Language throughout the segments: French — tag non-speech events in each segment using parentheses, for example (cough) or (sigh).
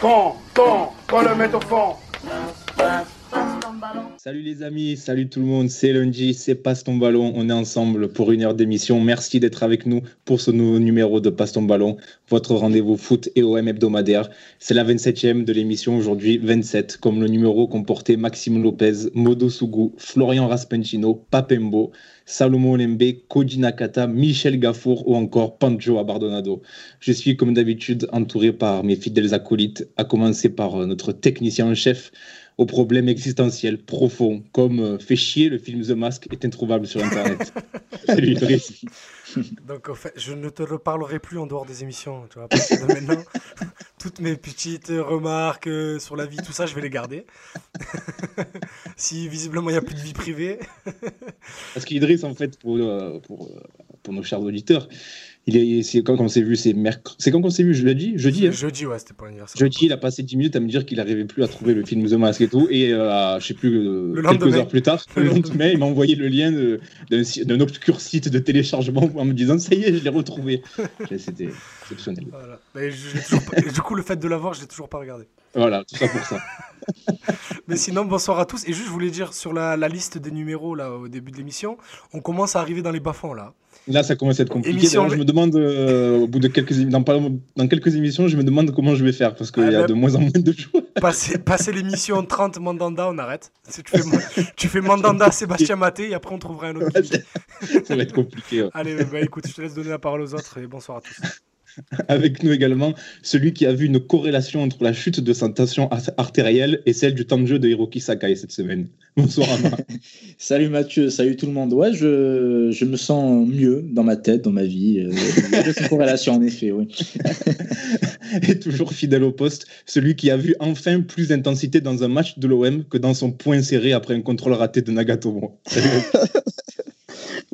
Quand, quand, quand le met au fond. Salut les amis, salut tout le monde, c'est lundi, c'est Passe ton ballon, on est ensemble pour une heure d'émission. Merci d'être avec nous pour ce nouveau numéro de Passe ton ballon, votre rendez-vous foot et OM hebdomadaire. C'est la 27e de l'émission aujourd'hui, 27, comme le numéro comportait Maxime Lopez, Modo Sougou, Florian Raspentino, Papembo, Salomon Lembe, Koji Nakata, Michel Gafour ou encore Pancho Abardonado. Je suis comme d'habitude entouré par mes fidèles acolytes, à commencer par euh, notre technicien en chef aux problèmes existentiels profonds, comme euh, fait chier, le film The Mask est introuvable sur Internet. (laughs) Salut Idriss. Donc, en fait, je ne te reparlerai plus en dehors des émissions. Tu vois, partir de (laughs) maintenant, toutes mes petites remarques euh, sur la vie, tout ça, je vais les garder. (laughs) si visiblement il n'y a plus de vie privée. Parce qu'Idriss, en fait, pour, euh, pour, pour nos chers auditeurs, c'est quand on s'est vu, c'est mercredi. C'est quand on s'est vu jeudi Jeudi, hein Jeudi, ouais, c'était pour l'anniversaire. Jeudi, il a passé 10 minutes à me dire qu'il n'arrivait plus à trouver le film The Mask et tout. Et euh, je sais plus, euh, quelques heures plus tard, le lendemain, il m'a envoyé le lien d'un obscur site de téléchargement en me disant Ça y est, je l'ai retrouvé. (laughs) C'était exceptionnel. Voilà. Mais du coup, le fait de l'avoir, je l'ai toujours pas regardé. Voilà, tout ça pour ça. (laughs) Mais sinon, bonsoir à tous. Et juste, je voulais dire sur la, la liste des numéros là au début de l'émission, on commence à arriver dans les bas-fonds là. Là, ça commence à être compliqué. je me demande, euh, au bout de quelques, dans, dans, quelques émissions, je me demande comment je vais faire parce qu'il y a de moins en moins de joueurs. (laughs) Passer, passer l'émission 30 Mandanda, on arrête. Tu fais, tu fais Mandanda, (laughs) Sébastien Maté et après on trouvera un autre. ça va être compliqué. Allez, bah, écoute, je te laisse donner la parole aux autres et bonsoir à tous. (laughs) Avec nous également, celui qui a vu une corrélation entre la chute de sa tension artérielle et celle du temps de jeu de Hiroki Sakai cette semaine. Bonsoir Ama. (laughs) salut Mathieu, salut tout le monde. Ouais, je, je, me sens mieux dans ma tête, dans ma vie. Euh, il y a une corrélation en effet, oui. (laughs) et toujours fidèle au poste, celui qui a vu enfin plus d'intensité dans un match de l'OM que dans son point serré après un contrôle raté de Nagatomo.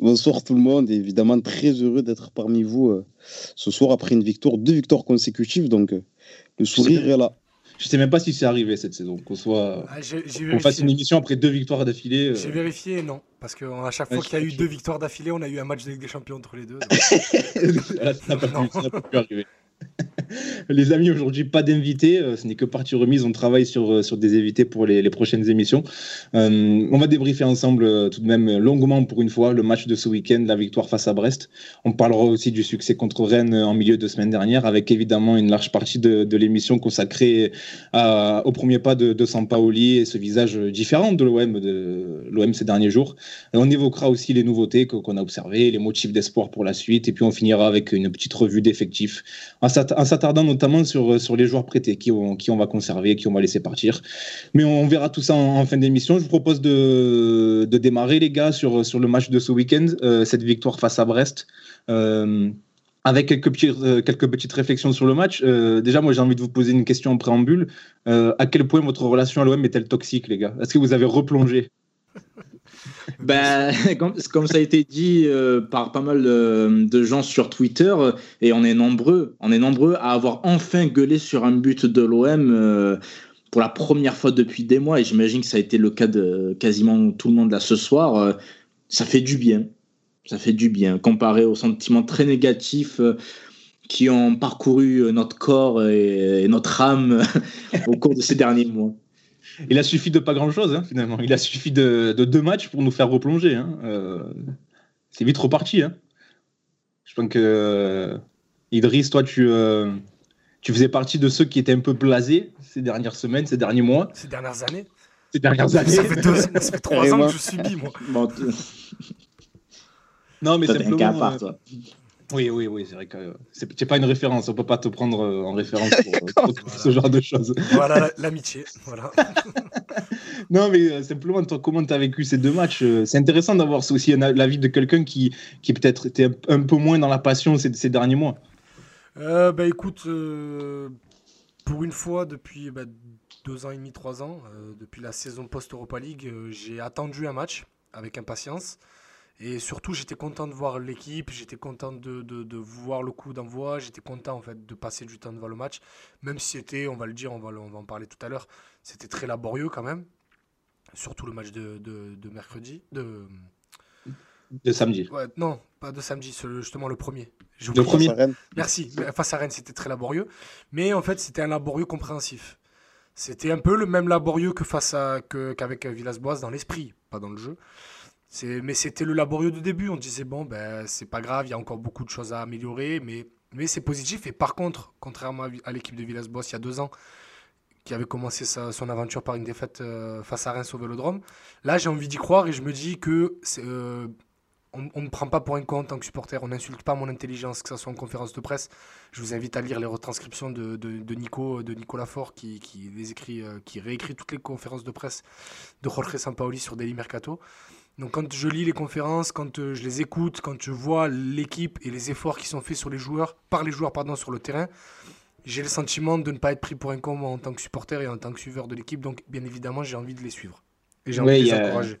Bonsoir tout le monde, évidemment très heureux d'être parmi vous euh, ce soir après une victoire, deux victoires consécutives, donc euh, le sourire est là. Je sais même pas si c'est arrivé cette saison, qu'on soit, ah, fasse une émission après deux victoires d'affilée. Euh. J'ai vérifié, non, parce qu'à chaque fois qu'il y a eu deux victoires d'affilée, on a eu un match de Ligue des Champions entre les deux. (laughs) ça n'a pas, pu arriver. Les amis, aujourd'hui, pas d'invités. Euh, ce n'est que partie remise. On travaille sur, euh, sur des invités pour les, prochaines émissions. Euh, on va débriefer ensemble tout de même longuement pour une fois le match de ce week-end, la victoire face à Brest. On parlera aussi du succès contre Rennes en milieu de semaine dernière, avec évidemment une large partie de, l'émission consacrée au premier pas de, de Sampaoli et ce visage différent de l'OM ces derniers jours. On évoquera aussi les nouveautés qu'on a observées, les motifs d'espoir pour la suite, et puis on finira avec une petite revue d'effectifs en s'attardant notamment sur, euh, sur les joueurs prêtés, qui on, qui on va conserver, qui on va laisser partir. Mais on verra tout ça en, fin d'émission. Je vous propose de, de, démarrer, les gars, sur, sur le match de ce week-end, euh, cette victoire face à Brest. Euh, avec quelques, petits, quelques petites réflexions sur le match. déjà, moi, j'ai envie de vous poser une question en préambule. à quel point votre relation à l'OM est-elle toxique, les gars? Est-ce que vous avez replongé? Ben, (laughs) comme, ça a été dit euh, par pas mal de, gens sur Twitter, et on est nombreux, on est nombreux à avoir enfin gueulé sur un but de l'OM euh, pour la première fois depuis des mois, et j'imagine que ça a été le cas de quasiment tout le monde là ce soir. Euh, ça fait du bien, ça fait du bien, comparé aux sentiments très négatifs qui ont parcouru notre corps et notre âme (laughs) au cours de ces derniers mois. Il a suffi de pas grand-chose, hein, finalement. Il a suffi de, deux matchs pour nous faire replonger. Hein. Euh, c'est vite reparti. Hein. Je pense que euh, Idriss, toi, tu, euh, tu faisais partie de ceux qui étaient un peu blasés ces dernières semaines, ces derniers mois. Ces dernières années Ces dernières années. Ça fait, trois ans que je subis, moi. non, mais simplement... Un part, toi. Oui, oui, oui, c'est vrai que c'est pas une référence, on peut pas te prendre euh, en référence pour, euh, ce genre de choses. Voilà l'amitié, voilà. (laughs) non, mais euh, simplement, comment tu as vécu ces deux matchs C'est intéressant d'avoir aussi l'avis de quelqu'un qui, qui peut-être était un peu moins dans la passion ces, ces derniers mois. Euh, bah écoute, pour une fois, depuis bah, deux ans et demi, trois ans, depuis la saison post-Europa League, j'ai attendu un match avec impatience. Et surtout, j'étais content de voir l'équipe, j'étais content de, de, de, voir le coup d'envoi, j'étais content en fait de passer du temps devant le match, même si c'était, on va le dire, on va, on va en parler tout à l'heure, c'était très laborieux quand même, surtout le match de, de mercredi, de... De samedi. Ouais, non, pas de samedi, justement le premier. Le premier. Face à Rennes. Merci. Face à Rennes, c'était très laborieux. Mais en fait, c'était un laborieux compréhensif. C'était un peu le même laborieux que face à qu'avec Villas-Boas dans l'esprit, pas dans le jeu. Mais c'était le laborieux de début. On disait, bon, ben, c'est pas grave, il y a encore beaucoup de choses à améliorer, mais, mais c'est positif. Et par contre, contrairement à, l'équipe de Villas-Boas il y a deux ans, qui avait commencé sa- son aventure par une défaite euh, face à Reims au Vélodrome, là, j'ai envie d'y croire et je me dis que euh, on ne prend pas pour un con en tant que supporter, on n'insulte pas mon intelligence, que ce soit en conférence de presse. Je vous invite à lire les retranscriptions de, de, Nico, de Nicolas Faure, qui, qui, les écrit, euh, qui réécrit toutes les conférences de presse de Jorge Sampaoli sur Daily Mercato. Donc quand je lis les conférences, quand euh, je les écoute, quand je vois l'équipe et les efforts qui sont faits sur les joueurs, par les joueurs pardon, sur le terrain, j'ai le sentiment de ne pas être pris pour un con en tant que supporter et en tant que suiveur de l'équipe. Donc bien évidemment, j'ai envie de les suivre. Et j'ai Ouais, envie de les a- encourager.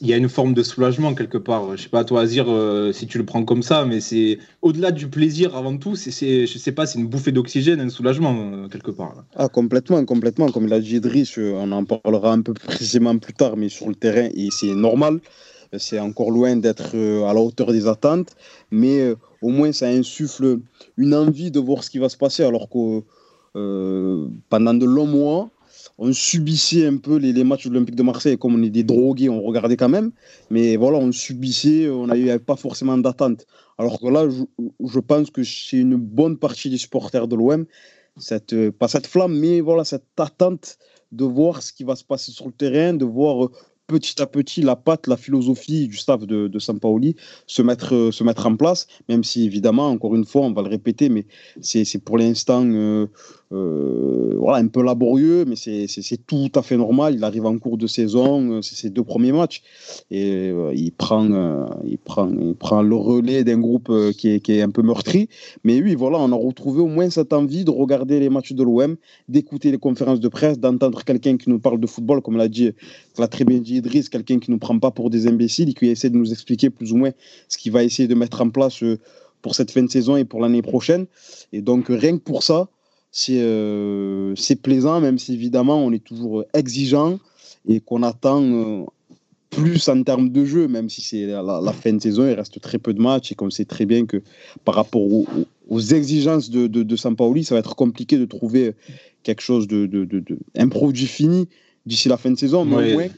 Il y a une forme de soulagement quelque part. Je sais pas, toi, Azir, euh, si tu le prends comme ça, mais c'est au-delà du plaisir avant tout, c'est, je sais pas, c'est une bouffée d'oxygène, un soulagement euh, quelque part. Ah, complètement, complètement. Comme l'a dit Idriss, euh, on en parlera un peu précisément plus tard, mais sur le terrain, c'est normal. C'est encore loin d'être euh, à la hauteur des attentes, mais au moins ça insuffle une envie de voir ce qui va se passer, alors que pendant de longs mois, on subissait un peu les, les matchs de l'Olympique de Marseille, comme on est des drogués, on regardait quand même, mais voilà, on subissait, on n'avait pas forcément d'attente. Alors que là, je, je pense que chez une bonne partie des supporters de l'OM, cette, euh, pas cette flamme, mais voilà, cette attente de voir ce qui va se passer sur le terrain, de voir euh, petit à petit la patte, la philosophie du staff de, de Sampaoli se mettre, euh, se mettre en place, même si évidemment, encore une fois, on va le répéter, mais c'est pour l'instant euh, voilà, un peu laborieux, mais c'est tout à fait normal. Il arrive en cours de saison, euh, c'est ses deux premiers matchs, et euh, il, prend, il, prend, il prend le relais d'un groupe qui, est, qui est un peu meurtri. Mais oui, voilà, on a retrouvé au moins cette envie de regarder les matchs de l'OM, d'écouter les conférences de presse, d'entendre quelqu'un qui nous parle de football, comme l'a dit, l'a très bien dit Idriss, quelqu'un qui ne nous prend pas pour des imbéciles et qui essaie de nous expliquer plus ou moins ce qu'il va essayer de mettre en place pour cette fin de saison et pour l'année prochaine. Et donc, rien que pour ça, c'est euh, c'est plaisant, même si évidemment on est toujours exigeant et qu'on attend euh, plus en termes de jeu, même si c'est la, fin de saison, il reste très peu de matchs et qu'on sait très bien que par rapport aux, exigences de, de, de Sampaoli, ça va être compliqué de trouver quelque chose de, de, de- un produit fini d'ici la fin de saison, mais Ouais. au moins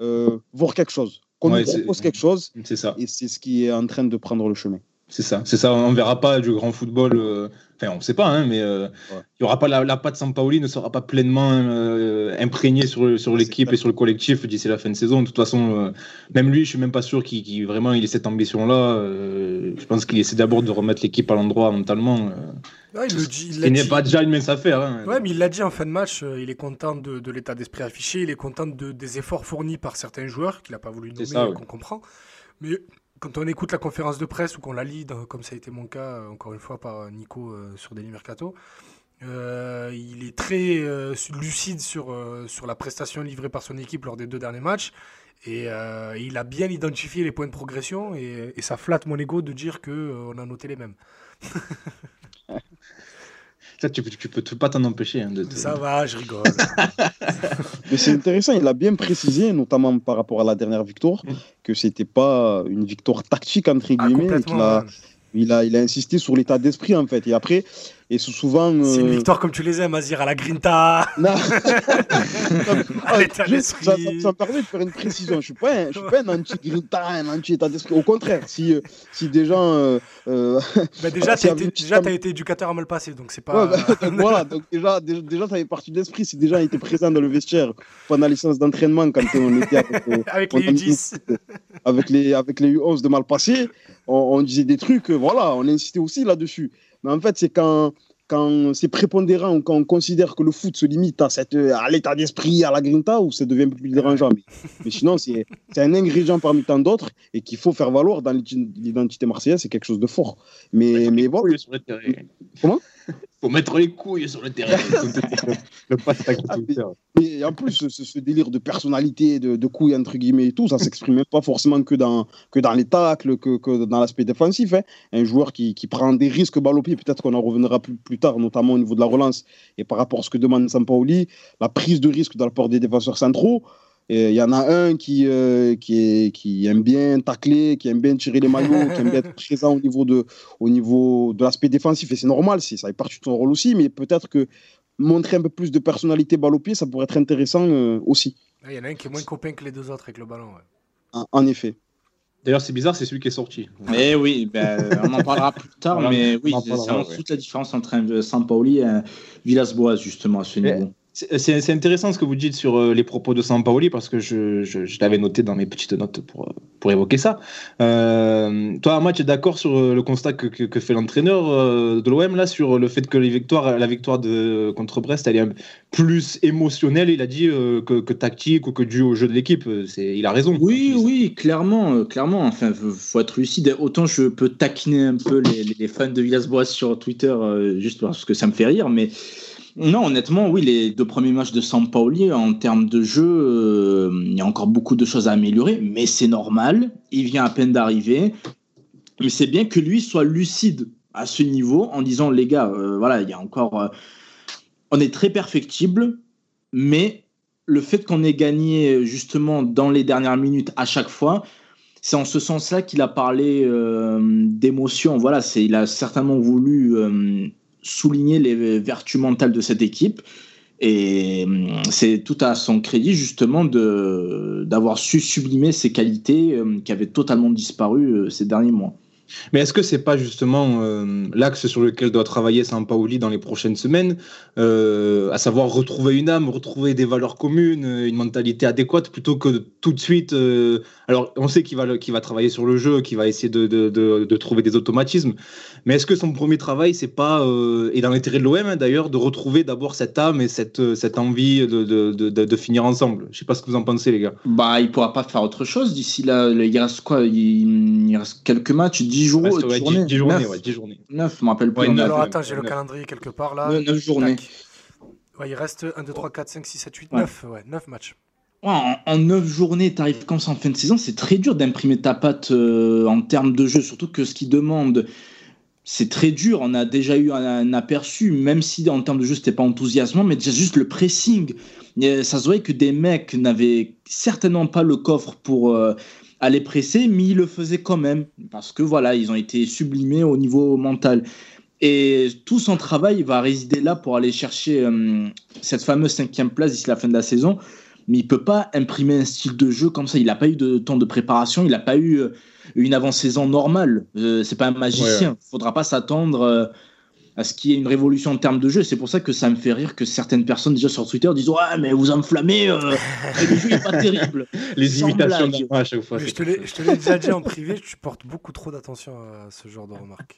euh, voir quelque chose, qu'on Ouais, nous propose quelque chose C'est ça. et c'est ce qui est en train de prendre le chemin. C'est ça, c'est ça. On verra pas du grand football. euh, Enfin, on sait pas, hein, mais euh, il Ouais. y aura pas la, la patte Sampaoli ne sera pas pleinement euh, imprégnée sur, sur l'équipe et sur le collectif d'ici la fin de saison. De toute façon, euh, même lui, je suis même pas sûr qu'il qu'il- vraiment il ait cette ambition-là. Euh, je pense qu'il essaie d'abord de remettre l'équipe à l'endroit mentalement. Euh, Ouais, il le dit. n'est pas déjà une mince affaire. Hein. Ouais, mais il l'a dit en fin de match, euh, il est content de, de l'état d'esprit affiché, il est content de, des efforts fournis par certains joueurs qu'il n'a pas voulu nommer, ouais. qu'on comprend. Mais quand on écoute la conférence de presse ou qu'on la lit, comme ça a été mon cas, euh, encore une fois, par euh, Nico euh, sur Daily Mercato, il est très lucide sur, sur la prestation livrée par son équipe lors des deux derniers matchs. Et il a bien identifié les points de progression et, ça flatte mon ego de dire qu'on a noté les mêmes. (laughs) Ça, tu, peux- tu peux pas t'en empêcher. hein, de te- Ça va, je rigole. (laughs) Mais c'est intéressant, il a bien précisé, notamment par rapport à la dernière victoire, Mm. que c'était pas une victoire tactique, entre Ah, guillemets, complètement. a, il, a, il a insisté sur l'état d'esprit, en fait. Et après, et c'est une euh, victoire comme tu les aimes, Azir, à la Grinta. (laughs) Non. (laughs) à l'état d'esprit. me permet de faire une précision. Je ne suis pas un, je suis pas un anti-grinta, un anti-état d'esprit. Au contraire, si, euh, si des gens. euh, euh, (laughs) Bah déjà, y t'as avait été, éducateur à mal passé, donc c'est pas. Ouais, bah, donc voilà, donc déjà, déjà, déjà, ça fait partie de l'esprit. Si des gens étaient présents dans le vestiaire pendant les séances d'entraînement, quand on était avec, euh, Avec les a mis- U10. avec les, avec les U11 de mal passé, on, on disait des trucs, euh, voilà, on insistait aussi là-dessus. Mais en fait, c'est quand, quand c'est prépondérant ou quand on considère que le foot se limite à, cette, à l'état d'esprit, à la grinta, où ça devient un peu plus dérangeant. Mais, mais sinon, c'est c'est un ingrédient parmi tant d'autres et qu'il faut faire valoir dans l'identi- l'identité marseillaise, c'est quelque chose de fort. Mais, mais bon. Comment? (laughs) Faut mettre les couilles sur le terrain. (laughs) le passe tac Ah. Et en plus, ce, ce délire de personnalité, de, de couilles, entre guillemets, et tout, ça s'exprime même pas forcément que dans, que dans les tacles, que, que dans l'aspect défensif. hein. Un joueur qui, qui prend des risques balle au pied, peut-être qu'on en reviendra plus, plus tard, notamment au niveau de la relance, et par rapport à ce que demande Sampaoli, la prise de risque de la part des défenseurs centraux, Il y en a un qui, euh, qui, est, qui aime bien tacler, qui aime bien tirer les maillots, qui aime bien être présent au niveau de, au niveau de l'aspect défensif. Et c'est normal, ça fait partie de son rôle aussi. Mais peut-être que montrer un peu plus de personnalité balle au pied, ça pourrait être intéressant euh, aussi. Il y en a un qui est moins copain que les deux autres avec le ballon. En, en effet. D'ailleurs, c'est bizarre, c'est celui qui est sorti. Mais oui, ben, on en parlera plus tard, mais oui, c'est vraiment toute la différence entre un Sampaoli et un Villas-Boas, justement, à ce niveau. C'est intéressant ce que vous dites sur euh, les propos de Sampaoli parce que je, l'avais noté dans mes petites notes pour, pour évoquer ça. Euh, toi, Ahmad, tu es d'accord sur euh, le constat que, fait l'entraîneur euh, de l'OM là sur le fait que la victoire contre Brest, elle est plus émotionnelle, il a dit, euh, que, que, tactique ou que dû au jeu de l'équipe. Il a raison. Oui, oui, clairement, clairement. Enfin, faut être lucide. Autant je peux taquiner un peu les, les fans de Villas-Boas sur Twitter juste parce que ça me fait rire, mais non, honnêtement, oui, les deux premiers matchs de Sampaoli, en termes de jeu, euh, il y a encore beaucoup de choses à améliorer, mais c'est normal. Il vient à peine d'arriver. Mais c'est bien que lui soit lucide à ce niveau en disant, les gars, euh, voilà, il y a encore. Euh, on est très perfectible, mais le fait qu'on ait gagné justement dans les dernières minutes à chaque fois, c'est en ce sens-là qu'il a parlé d'émotion. Voilà, il a certainement voulu souligner les vertus mentales de cette équipe. Et hum, c'est tout à son crédit, justement, d'avoir su sublimer ses qualités euh, qui avaient totalement disparu euh, ces derniers mois. Mais est-ce que c'est pas justement euh, l'axe sur lequel doit travailler Sampaoli dans les prochaines semaines, euh, à savoir retrouver une âme, retrouver des valeurs communes, une mentalité adéquate, plutôt que tout de suite. Euh, alors, on sait qu'il va, qu'il va travailler sur le jeu, qu'il va essayer de, de, de, trouver des automatismes, mais est-ce que son premier travail, c'est pas, et dans l'intérêt de l'OM hein, d'ailleurs, de retrouver d'abord cette âme et cette, cette envie de, finir ensemble? Je sais pas ce que vous en pensez, les gars. Bah, il pourra pas faire autre chose d'ici là. Il reste quoi? Il reste quelques matchs, 10 jours. Reste, ouais, 10 journées, 10 journées, 9, ouais, 10 journées. 9, je me rappelle plus. Ouais, alors attends, j'ai le calendrier quelque part là. 9, 9 journées. Ouais, il reste 1, 2, 3, 4, 5, 6, 7, 8, 9. Ouais, 9 matchs. Ouais, en, en 9 journées, tu arrives comme ça en fin de saison, c'est très dur d'imprimer ta patte euh, en termes de jeu, surtout que ce qui demande, c'est très dur. On a déjà eu un, un, aperçu, même si en termes de jeu, c'était pas enthousiasmant, mais déjà juste le pressing. Ça se voyait que des mecs n'avaient certainement pas le coffre pour euh, aller presser, mais ils le faisaient quand même, parce que voilà, ils ont été sublimés au niveau mental. Et tout son travail va résider là pour aller chercher euh, cette fameuse cinquième place d'ici la fin de la saison. Mais il peut pas imprimer un style de jeu comme ça. Il n'a pas eu de temps de préparation, il n'a pas eu euh, une avant-saison normale. Euh, c'est pas un magicien. Il ouais. faudra pas s'attendre euh, à ce qu'il y ait une révolution en termes de jeu. C'est pour ça que ça me fait rire que certaines personnes déjà sur Twitter disent ouais mais vous enflammez, le jeu n'est pas terrible. Les imitations à chaque fois. Je te l'ai déjà dit en privé, tu portes beaucoup trop d'attention à ce genre de remarques.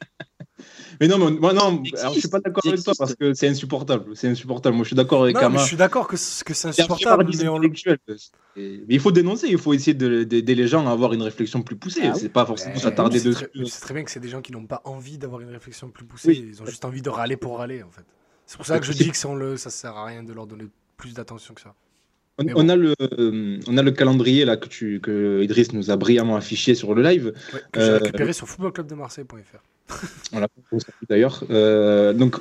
Mais non, mais, moi, non, alors, je suis pas d'accord avec toi parce que c'est insupportable. C'est insupportable. Moi, je suis d'accord avec Kama. Je suis d'accord que, que c'est insupportable. Mais, on... mais, il faut dénoncer. Il faut essayer d'aider de, les gens à avoir une réflexion plus poussée. Ah, c'est pas forcément s'attarder dessus. C'est très bien que c'est des gens qui n'ont pas envie d'avoir une réflexion plus poussée. Oui. Ils ont juste envie de râler pour râler, en fait. C'est pour ça que je dis que si on le, ça sert à rien de leur donner plus d'attention que ça. On, bon. on, a le, euh, on a le calendrier là que, tu, que Idriss nous a brillamment affiché sur le live. Ouais, que euh, j'ai récupéré sur footballclubdemarseille.fr. (laughs) L'a d'ailleurs. Euh, donc,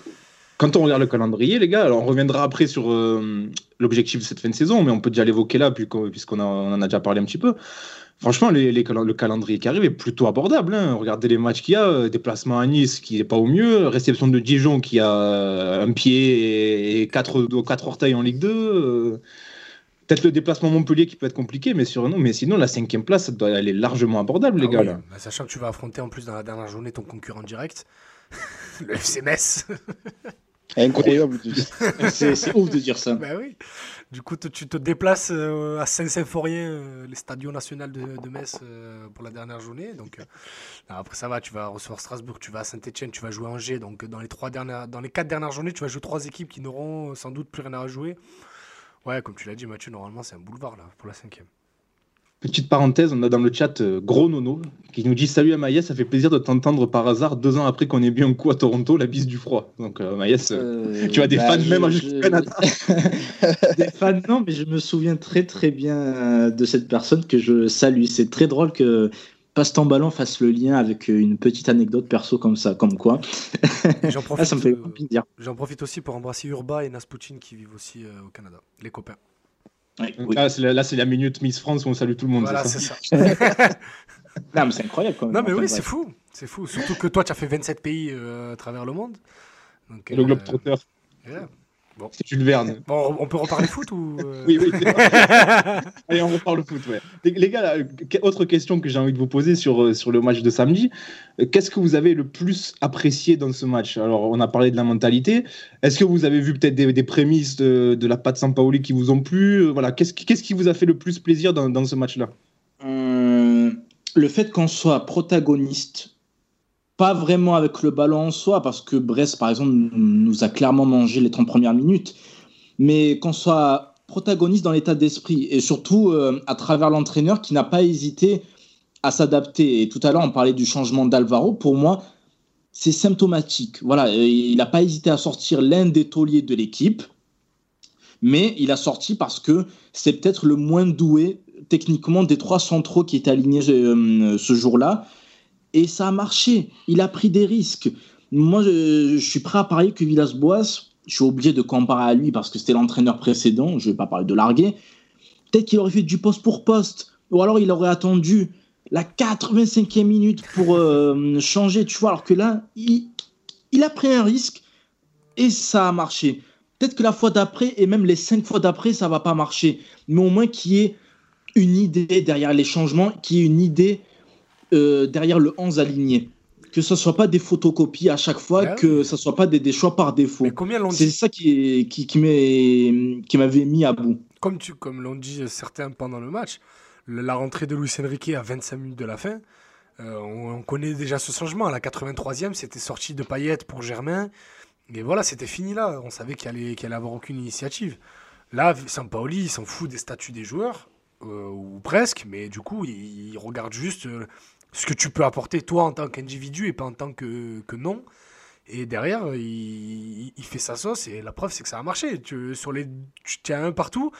quand on regarde le calendrier, les gars, alors on reviendra après sur euh, l'objectif de cette fin de saison, mais on peut déjà l'évoquer là, puisqu'on on en a déjà parlé un petit peu. Franchement, le calendrier qui arrive est plutôt abordable. Hein. Regardez les matchs qu'il y a, déplacement à Nice qui n'est pas au mieux, réception de Dijon qui a un pied et quatre, quatre orteils en Ligue 2. Peut-être le déplacement Montpellier qui peut être compliqué, mais, sur, non, mais sinon, la cinquième place, doit, elle est largement abordable, ah les gars. Oui. Là. Bah, sachant que tu vas affronter en plus dans la dernière journée ton concurrent direct, (laughs) le FC Metz. (laughs) Incroyable. (laughs) c'est ouf de dire ça. Bah oui. Du coup, tu te déplaces euh, à Saint-Symphorien, euh, les stadions nationaux de, de Metz, euh, pour la dernière journée. Donc, euh, après, ça va, tu vas recevoir Strasbourg, tu vas à Saint-Etienne, tu vas jouer à Angers. Donc, dans les, trois dernières, dans les quatre dernières journées, tu vas jouer trois équipes qui n'auront sans doute plus rien à jouer. Ouais, comme tu l'as dit, Mathieu, normalement, c'est un boulevard là pour la cinquième. Petite parenthèse, on a dans le chat euh, Gros Nono qui nous dit Salut à Maïs, ça fait plaisir de t'entendre par hasard deux ans après qu'on ait bu un coup à Toronto, la bise du froid. Donc euh, Maïs, euh, tu as des bah, fans je, même à je... Canada. (laughs) des fans, non, mais je me souviens très très bien de cette personne que je salue. C'est très drôle que passe ton ballon fasse le lien avec une petite anecdote perso comme ça, comme quoi. (laughs) J'en profite, ah, plaisir. J'en profite aussi pour embrasser Urba et Nasputin qui vivent aussi euh, au Canada, les copains. Donc Là, c'est la, minute Miss France où on salue tout le monde. Voilà, c'est c'est (laughs) ça ça. (laughs) Non, mais c'est incroyable quand même. Non, mais Enfin, oui, c'est fou. C'est fou. Surtout que toi, tu as fait 27 pays euh, à travers le monde. Donc, le euh, globe trotteur, yeah. C'est Jules Verne. Bon, on peut reparler foot ou. euh, Oui, oui. c'est (laughs) vrai. Allez, on reparle foot. Ouais. Les, gars, là, autre question que j'ai envie de vous poser sur, euh, sur le match de samedi. Euh, Qu'est-ce que vous avez le plus apprécié dans ce match? Alors, on a parlé de la mentalité. Est-ce que vous avez vu peut-être des, des prémices de, de la patte Sampaoli qui vous ont plu? Voilà, qu'est-ce qui, qu'est-ce qui vous a fait le plus plaisir dans, dans ce match-là? Euh, le fait qu'on soit protagoniste, pas vraiment avec le ballon en soi, parce que Brest, par exemple, nous- a clairement mangé les 30 premières minutes, mais qu'on soit protagoniste dans l'état d'esprit, et surtout euh, à travers l'entraîneur qui n'a pas hésité à s'adapter. Et tout à l'heure, on parlait du changement d'Alvaro. Pour moi, c'est symptomatique. Voilà, euh, il n'a pas hésité à sortir l'un des tauliers de l'équipe, mais il a sorti parce que c'est peut-être le moins doué techniquement des trois centraux qui étaient alignés euh, ce jour-là. Et ça a marché. Il a pris des risques. Moi, je, suis prêt à parier que Villas-Boas, je suis obligé de comparer à lui parce que c'était l'entraîneur précédent, je ne vais pas parler de larguer. Peut-être qu'il aurait fait du poste pour poste. Ou alors il aurait attendu la 85e minute pour euh, changer, tu vois. Alors que là, il, il a pris un risque et ça a marché. Peut-être que la fois d'après et même les cinq fois d'après, ça va pas marcher. Mais au moins qu'il y ait une idée derrière les changements, qu'il y ait une idée euh, derrière le 11 aligné. Que ce soit pas des photocopies à chaque fois, que ce soit pas des, des choix par défaut. Mais combien l'ont C'est ça qui, est- qui, m'avait mis à bout. Comme, tu, comme l'ont dit certains pendant le match, la rentrée de Luis Enrique à 25 minutes de la fin, euh, on, on connaît déjà ce changement. À la 83e, c'était sorti de Payet pour Germain. Et voilà, c'était fini là. On savait qu'il allait, allait avoir aucune initiative. Là, Sampaoli, il s'en fout des statuts des joueurs, euh, ou presque, mais du coup, il, il regarde juste euh, ce que tu peux apporter toi en tant qu'individu et pas en tant que, que non. Et derrière, il, il fait sa sauce et la preuve, c'est que ça a marché. Tu, sur les, tu as un partout.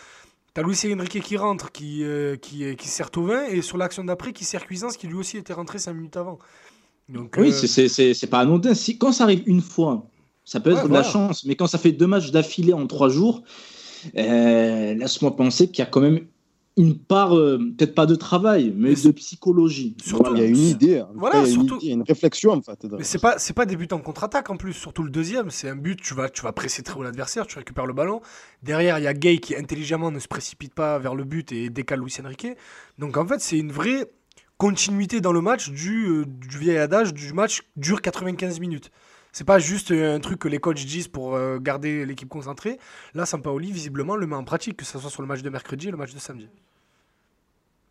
T'as Luis Enrique qui rentre, qui, euh, qui, qui sert Tovin, et sur l'action d'après, qui sert Cuisance, qui lui aussi était rentré 5 minutes avant. Donc, Oui, euh, c'est- c'est c'est- c'est pas anodin. Si, quand ça arrive une fois, ça peut être Ouais, de la chance. Mais quand ça fait deux matchs d'affilée en trois jours, euh, laisse-moi penser qu'il y a quand même une part, euh, peut-être pas de travail, mais Mais de psychologie. surtout- Il y a une idée, Voilà, il y a une surtout- idée, il y a une réflexion en fait. Mais c'est pas c'est pas des buts en contre-attaque en plus, surtout le deuxième, c'est un but, tu vas tu vas presser très haut l'adversaire, tu récupères le ballon. Derrière, il y a Gay qui intelligemment ne se précipite pas vers le but et décale Luis Enrique. Donc en fait, c'est une vraie continuité dans le match du, euh, du vieil adage du match dure 95 minutes. C'est pas juste un truc que les coachs disent pour euh, garder l'équipe concentrée. Là, Sampaoli visiblement le met en pratique, que ce soit sur le match de mercredi et le match de samedi.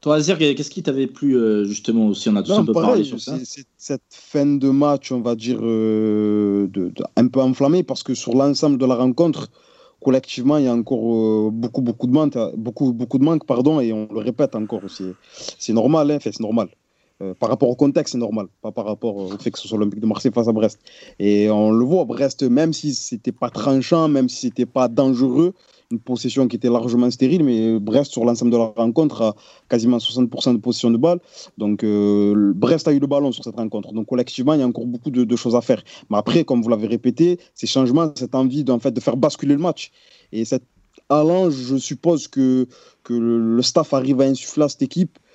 Toi, Azir, qu'est-ce qui t'avait plu euh, justement aussi On a tous un peu parlé sur ça. c'est- cette fin de match, on va dire, euh, de, de- un peu enflammée, parce que sur l'ensemble de la rencontre, collectivement, il y a encore euh, beaucoup, beaucoup de manque, beaucoup, beaucoup de manque, pardon, et on le répète encore, c'est, c'est normal, hein, c'est normal. Euh, par rapport au contexte, c'est normal, pas par rapport au fait que ce soit l'Olympique de Marseille face à Brest. Et on le voit, Brest, même si c'était pas tranchant, même si c'était pas dangereux, une possession qui était largement stérile, mais Brest, sur l'ensemble de la rencontre, a quasiment 60% de possession de balle. Donc, euh, Brest a eu le ballon sur cette rencontre. Donc, collectivement, il y a encore beaucoup de, choses à faire. Mais après, comme vous l'avez répété, ces changements, cette envie en fait, de faire basculer le match. Et cet allant, je suppose que, que le, staff arrive à insuffler à cette équipe euh,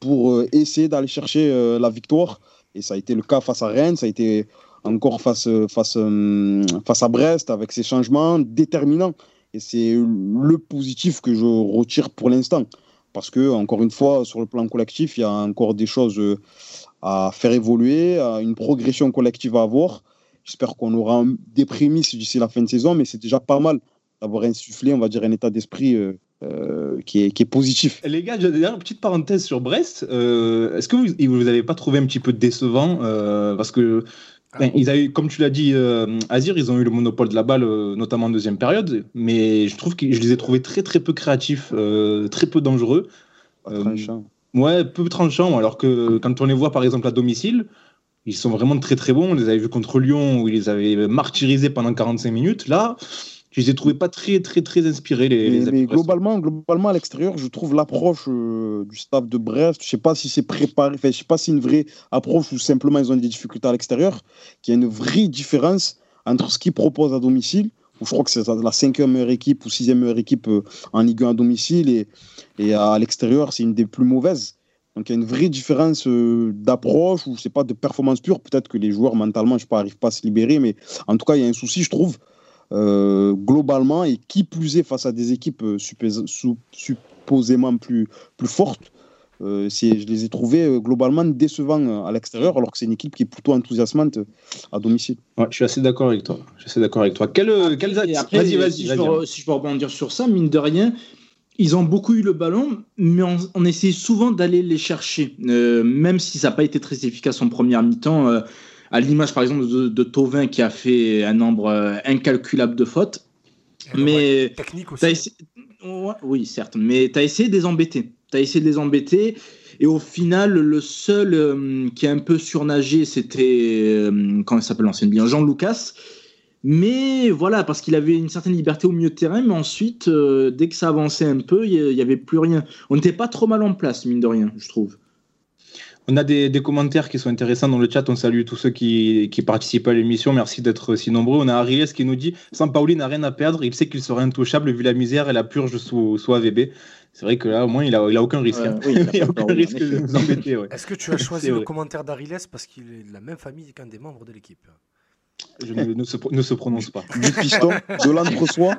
pour euh, essayer d'aller chercher euh, la victoire. Et ça a été le cas face à Rennes, ça a été encore face, face, euh, face à Brest avec ces changements déterminants. Et c'est le positif que je retire pour l'instant. Parce que, encore une fois, sur le plan collectif, il y a encore des choses euh, à faire évoluer, une progression collective à avoir. J'espère qu'on aura des prémices d'ici la fin de saison, mais c'est déjà pas mal d'avoir insufflé, on va dire, un état d'esprit euh, qui, est, qui est positif. Les gars, j'ai une petite parenthèse sur Brest. Euh, Est-ce que vous vous avez pas trouvé un petit peu décevant euh, Parce que ben, ils avaient, comme tu l'as dit, euh, Azir, ils ont eu le monopole de la balle, notamment en deuxième période. Mais je trouve que je les ai trouvés très très peu créatifs, euh, très peu dangereux. Euh, tranchant. Ouais, peu tranchants. Alors que quand on les voit par exemple à domicile, ils sont vraiment très très bons. On les avait vus contre Lyon où ils les avaient martyrisés pendant 45 minutes. Là, je les ai trouvés pas très très très inspirés. Les, Mais, les mais globalement, globalement, à l'extérieur, je trouve l'approche euh, du staff de Brest, je sais pas si c'est préparé, je sais pas si c'est une vraie approche ou simplement ils ont des difficultés à l'extérieur, qu'il y a une vraie différence entre ce qu'ils proposent à domicile où je crois que c'est la cinquième meilleure équipe ou sixième meilleure équipe euh, en Ligue 1 à domicile, et, et à l'extérieur, c'est une des plus mauvaises. Donc il y a une vraie différence euh, d'approche, ou c'est pas de performance pure. Peut-être que les joueurs mentalement, je n'arrivent pas à se libérer, mais en tout cas, il y a un souci, je trouve, euh, globalement, et qui plus est face à des équipes euh, supposément plus, plus fortes. je les ai trouvés globalement décevants à l'extérieur, alors que c'est une équipe qui est plutôt enthousiasmante à domicile. Ouais, je suis assez d'accord avec toi. Je suis assez d'accord avec toi. Quel, vas-y. Si, si, je peux rebondir sur ça, mine de rien, ils ont beaucoup eu le ballon, mais on, essaie souvent d'aller les chercher, euh, même si ça n'a pas été très efficace en première mi-temps. Euh, à l'image, par exemple, de, Tovin qui a fait un nombre euh, incalculable de fautes. mais technique aussi. oui, certes, mais tu as essayé de les embêter. Tu as essayé de les embêter. Et au final, le seul qui a un peu surnagé, c'était, comment il s'appelle l'ancien bien, Jean Lucas mais voilà, parce qu'il avait une certaine liberté au milieu de terrain, mais ensuite, euh, dès que ça avançait un peu, il n'y avait plus rien. On n'était pas trop mal en place, mine de rien, je trouve. On a des, commentaires qui sont intéressants dans le chat. On salue tous ceux qui, participent à l'émission. Merci d'être si nombreux. On a Ariès qui nous dit Sampaoli n'a rien à perdre. Il sait qu'il sera intouchable vu la misère et la purge sous, sous AVB. C'est vrai que là, au moins, il n'a a aucun risque. Hein. il a (laughs) aucun risque de nous embêter. Est-ce que tu as (laughs) choisi le commentaire d'Ariès parce qu'il est de la même famille qu'un des membres de l'équipe? Je ne, se, ne, se, prononce pas. Du piston, de l'entre-soi,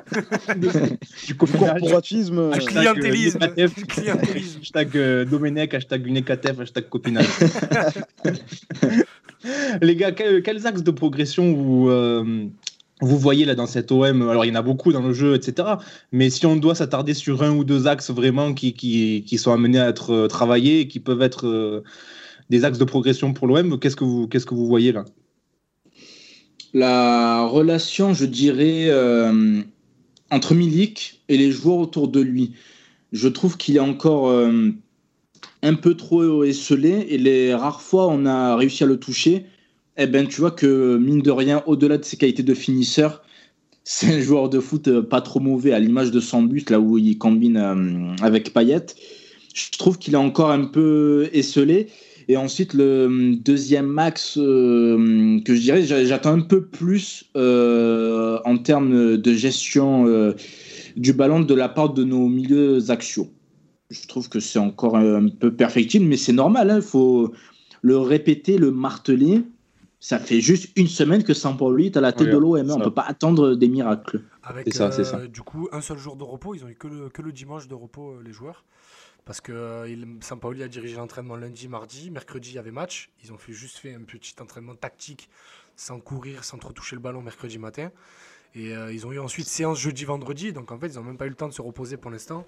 (laughs) du corporatisme, euh, clientélisme. Hashtag euh, Domenech, hashtag Unekatef, hashtag copinage. (laughs) Les gars, quels, axes de progression vous, euh, vous voyez là dans cette OM Alors, il y en a beaucoup dans le jeu, etc. Mais si on doit s'attarder sur un ou deux axes vraiment qui, qui, qui sont amenés à être travaillés et qui peuvent être des axes de progression pour l'OM, qu'est-ce que vous, qu'est-ce que vous voyez là? La relation, je dirais, euh, entre Milik et les joueurs autour de lui. Je trouve qu'il est encore euh, un peu trop esselé et les rares fois on a réussi à le toucher, eh ben, tu vois que mine de rien, au-delà de ses qualités de finisseur, (laughs) c'est un joueur de foot euh, pas trop mauvais à l'image de son but, là où il combine avec Payet. Je trouve qu'il est encore un peu esselé. Et ensuite, le hum, deuxième max euh, que je dirais, j'attends un peu plus euh, en termes de gestion euh, du ballon de la part de nos milieux axiaux. Je trouve que c'est encore un peu perfectible, mais c'est normal. Il hein, faut le répéter, le marteler. Ça fait juste une semaine que Saint-Pauli est à la tête de l'OM. On ne peut pas attendre des miracles. Avec ça, ça. du coup un seul jour de repos. Ils ont eu que le, que le dimanche de repos, les joueurs. Parce que euh, Sampaoli a dirigé l'entraînement lundi, mardi, mercredi il y avait match. Ils ont juste fait un petit entraînement tactique sans courir, sans trop toucher le ballon mercredi matin. Et euh, ils ont eu ensuite séance jeudi, vendredi. Donc en fait, ils n'ont même pas eu le temps de se reposer pour l'instant.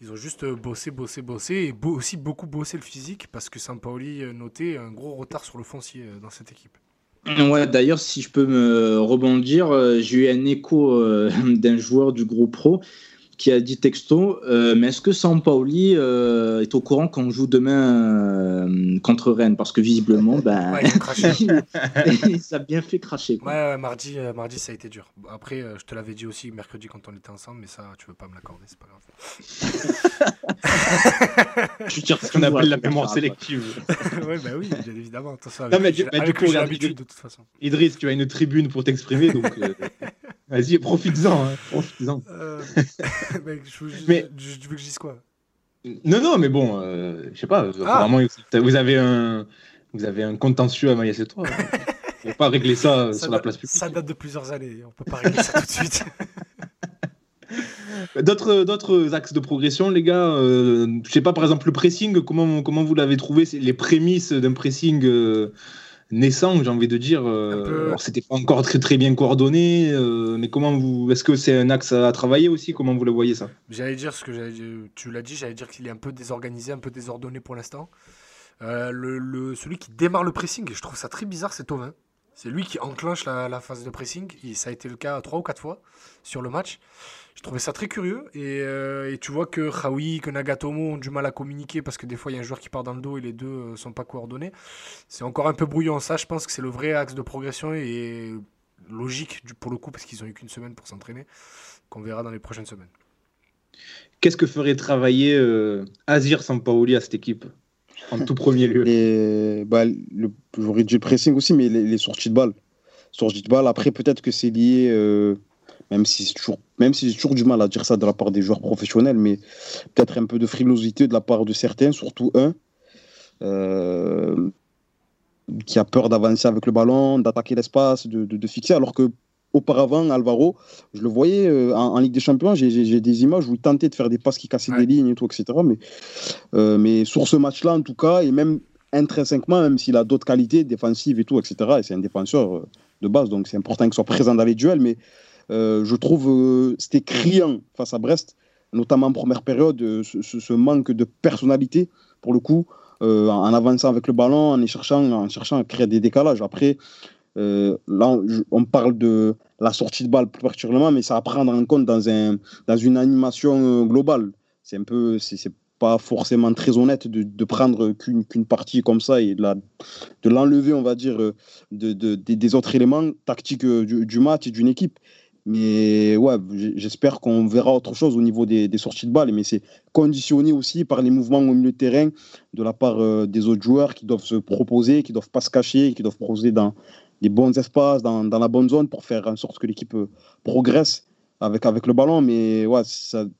Ils ont juste bossé, bossé, bossé et aussi beaucoup bossé le physique parce que Sampaoli euh, notait un gros retard sur le foncier dans cette équipe. Ouais, d'ailleurs, si je peux me rebondir, j'ai eu un écho (laughs) d'un joueur du groupe pro qui a dit texto euh, Mais est-ce que Sampaoli euh, est au courant qu'on joue demain euh, contre Rennes? Parce que visiblement, ben, il, ça a (laughs) bien fait cracher. Ouais, mardi, mardi, ça a été dur. Après, je te l'avais dit aussi mercredi quand on était ensemble, mais ça, tu veux pas me l'accorder, c'est pas grave. (laughs) je tire ce qu'on appelle la mémoire sélective. (laughs) ouais, bah oui, bien évidemment. non, mais, du, coup, de toute façon. Idriss, tu as une tribune pour t'exprimer, donc. Vas-y, profites-en. Hein, profites-en. (laughs) Euh, je, mais, je, veux que je dise quoi Non, non, mais bon, euh, je sais pas. Ah. Apparemment, vous avez un, vous avez un contentieux à et toi. (laughs) On peut pas régler ça, sur la place publique. Ça date de plusieurs années. On peut pas régler ça tout de suite. (laughs) D'autres, d'autres axes de progression, les gars. Euh, je sais pas, par exemple, le pressing. Comment, comment vous l'avez trouvé Les prémices d'un pressing. Euh, naissant, j'ai envie de dire. Euh, c'était pas encore très très bien coordonné, euh, mais comment vous, est-ce que c'est un axe à travailler aussi? Comment vous le voyez ça? J'allais dire ce que tu l'as dit, j'allais dire qu'il est un peu désorganisé, un peu désordonné pour l'instant. Euh, le, celui qui démarre le pressing, je trouve ça très bizarre, c'est Tovin. C'est lui qui enclenche la, phase de pressing. Et ça a été le cas trois ou quatre fois sur le match. Je trouvais ça très curieux. Et, euh, tu vois que Khaoui, que Nagatomo ont du mal à communiquer parce que des fois il y a un joueur qui part dans le dos et les deux ne euh, sont pas coordonnés. C'est encore un peu brouillon. Ça, je pense que c'est le vrai axe de progression et logique pour le coup parce qu'ils ont eu qu'une semaine pour s'entraîner, qu'on verra dans les prochaines semaines. Qu'est-ce que ferait travailler euh, Azir Sampaoli à cette équipe en tout premier lieu? Et, bah, J'aurais dit le pressing aussi, mais les, sorties de balles. Sorties de balles, après, peut-être que c'est lié. Euh, même si c'est toujours, même si j'ai toujours du mal à dire ça de la part des joueurs professionnels, mais peut-être un peu de frilosité de la part de certains, surtout un, euh, qui a peur d'avancer avec le ballon, d'attaquer l'espace, de, de, fixer, alors que auparavant, Alvaro, je le voyais euh, en, Ligue des Champions, j'ai des images où il tentait de faire des passes qui cassaient des lignes et tout, etc. Mais, euh, mais sur ce match-là, en tout cas, et même intrinsèquement, même s'il a d'autres qualités défensives et tout, etc., et c'est un défenseur de base, donc c'est important qu'il soit présent dans les duels, mais je trouve euh, c'était criant face à Brest, notamment en première période, euh, ce, manque de personnalité, pour le coup, en avançant avec le ballon, en cherchant, en cherchant à créer des décalages. Après, là, on parle de la sortie de balle plus particulièrement, mais ça à prendre en compte dans, un, dans une animation globale. C'est un peu, c'est pas forcément très honnête de, prendre qu'une partie comme ça et de l'enlever, on va dire, de, des autres éléments tactiques du match et d'une équipe. Mais ouais, j'espère qu'on verra autre chose au niveau des, sorties de balles. Mais c'est conditionné aussi par les mouvements au milieu de terrain de la part euh, des autres joueurs qui doivent se proposer, qui doivent pas se cacher, qui doivent proposer dans les bons espaces, dans, la bonne zone pour faire en sorte que l'équipe euh, progresse avec, avec le ballon. Mais ouais,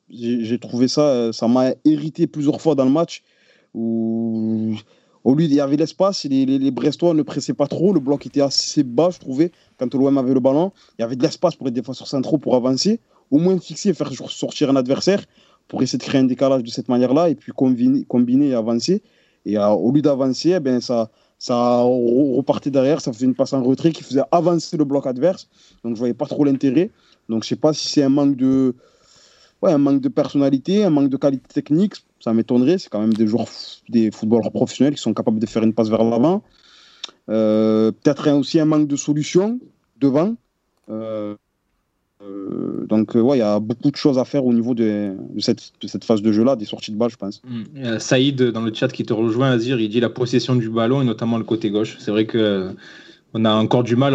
j'ai trouvé ça, euh, ça m'a irrité plusieurs fois dans le match où au lieu, il y avait l'espace, les, Brestois ne pressaient pas trop, le bloc était assez bas, je trouvais, quand l'OM avait le ballon. Il y avait de l'espace pour les défenseurs centraux pour avancer, au moins fixer, faire sortir un adversaire pour essayer de créer un décalage de cette manière-là et puis combiner, et avancer. Et euh, au lieu d'avancer, eh ben, ça, ça repartait derrière, ça faisait une passe en retrait qui faisait avancer le bloc adverse. Donc je voyais pas trop l'intérêt. Donc je sais pas si c'est un manque de, ouais, un manque de personnalité, un manque de qualité technique ça m'étonnerait. C'est quand même des joueurs, des footballeurs professionnels qui sont capables de faire une passe vers l'avant. Euh, peut-être aussi un manque de solutions devant. Euh, euh, donc, ouais, il y a beaucoup de choses à faire au niveau de, cette, phase de jeu-là, des sorties de balle, je pense. Mm. Saïd, dans le chat qui te rejoint, Azir, il dit la possession du ballon et notamment le côté gauche. C'est vrai que on a encore du mal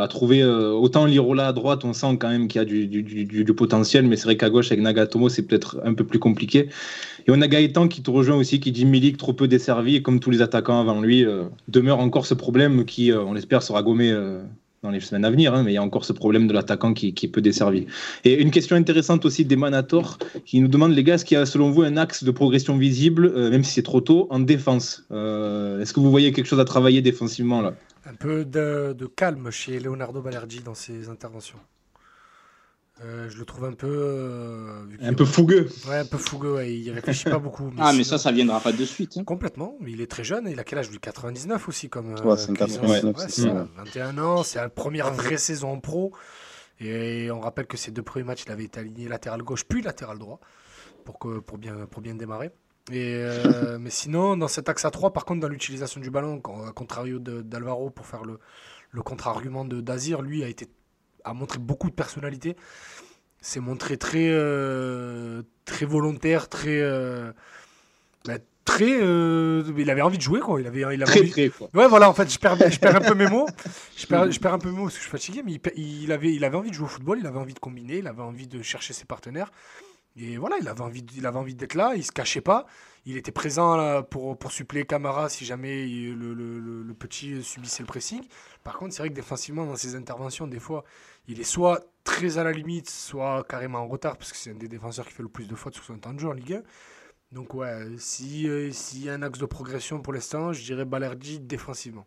à trouver. autant Lirola à droite, on sent quand même qu'il y a du, potentiel, mais c'est vrai qu'à gauche, avec Nagatomo, c'est peut-être un peu plus compliqué. Et on a Gaëtan qui te rejoint aussi, qui dit Milik trop peu desservi, et comme tous les attaquants avant lui, euh, demeure encore ce problème qui, euh, on l'espère, sera gommé euh, dans les semaines à venir, hein, mais il y a encore ce problème de l'attaquant qui, qui, est peu desservi. Et une question intéressante aussi d'Emanator, qui nous demande, les gars, est-ce qu'il y a selon vous un axe de progression visible, même si c'est trop tôt, en défense? Est-ce que vous voyez quelque chose à travailler défensivement là? Un peu de, de calme chez Leonardo Balergi dans ses interventions. Euh, je le trouve un peu. Euh, un peu fougueux. Ouais, un peu fougueux, ouais, il réfléchit pas beaucoup. (laughs) Mais ah, mais ça, ça viendra pas de suite. Hein. Complètement, il est très jeune, il a quel âge lui? 99 aussi, comme. Euh, ouais, c'est 99. Ouais, 21 ans, c'est la première vraie saison en pro. Et on rappelle que ces deux premiers matchs, il avait été aligné latéral gauche puis latéral droit pour, que, pour, bien, pour bien démarrer. Et (laughs) mais sinon, dans cet axe à 3, par contre, dans l'utilisation du ballon, à contrario d'Alvaro pour faire le, le contre-argument de Dazir, lui a été a montré beaucoup de personnalité. C'est montré très, euh, très volontaire, très. Euh, bah, très euh, il avait envie de jouer quoi il avait, il avait très, très, quoi. ouais voilà en fait je perds, je perds un peu mes mots (laughs) je perds, je perds un peu mes mots parce que je suis fatigué mais il, il, avait, il avait envie de jouer au football il avait envie de combiner il avait envie de chercher ses partenaires et voilà il avait envie il d'être là il se cachait pas il était présent pour, pour suppléer Camara si jamais le, petit subissait le pressing par contre c'est vrai que défensivement dans ses interventions des fois il est soit très à la limite, soit carrément en retard, parce que c'est un des défenseurs qui fait le plus de fautes sur son temps de jeu en Ligue 1. Donc ouais, s'il euh, y a un axe de progression pour l'instant, je dirais Balerdi défensivement.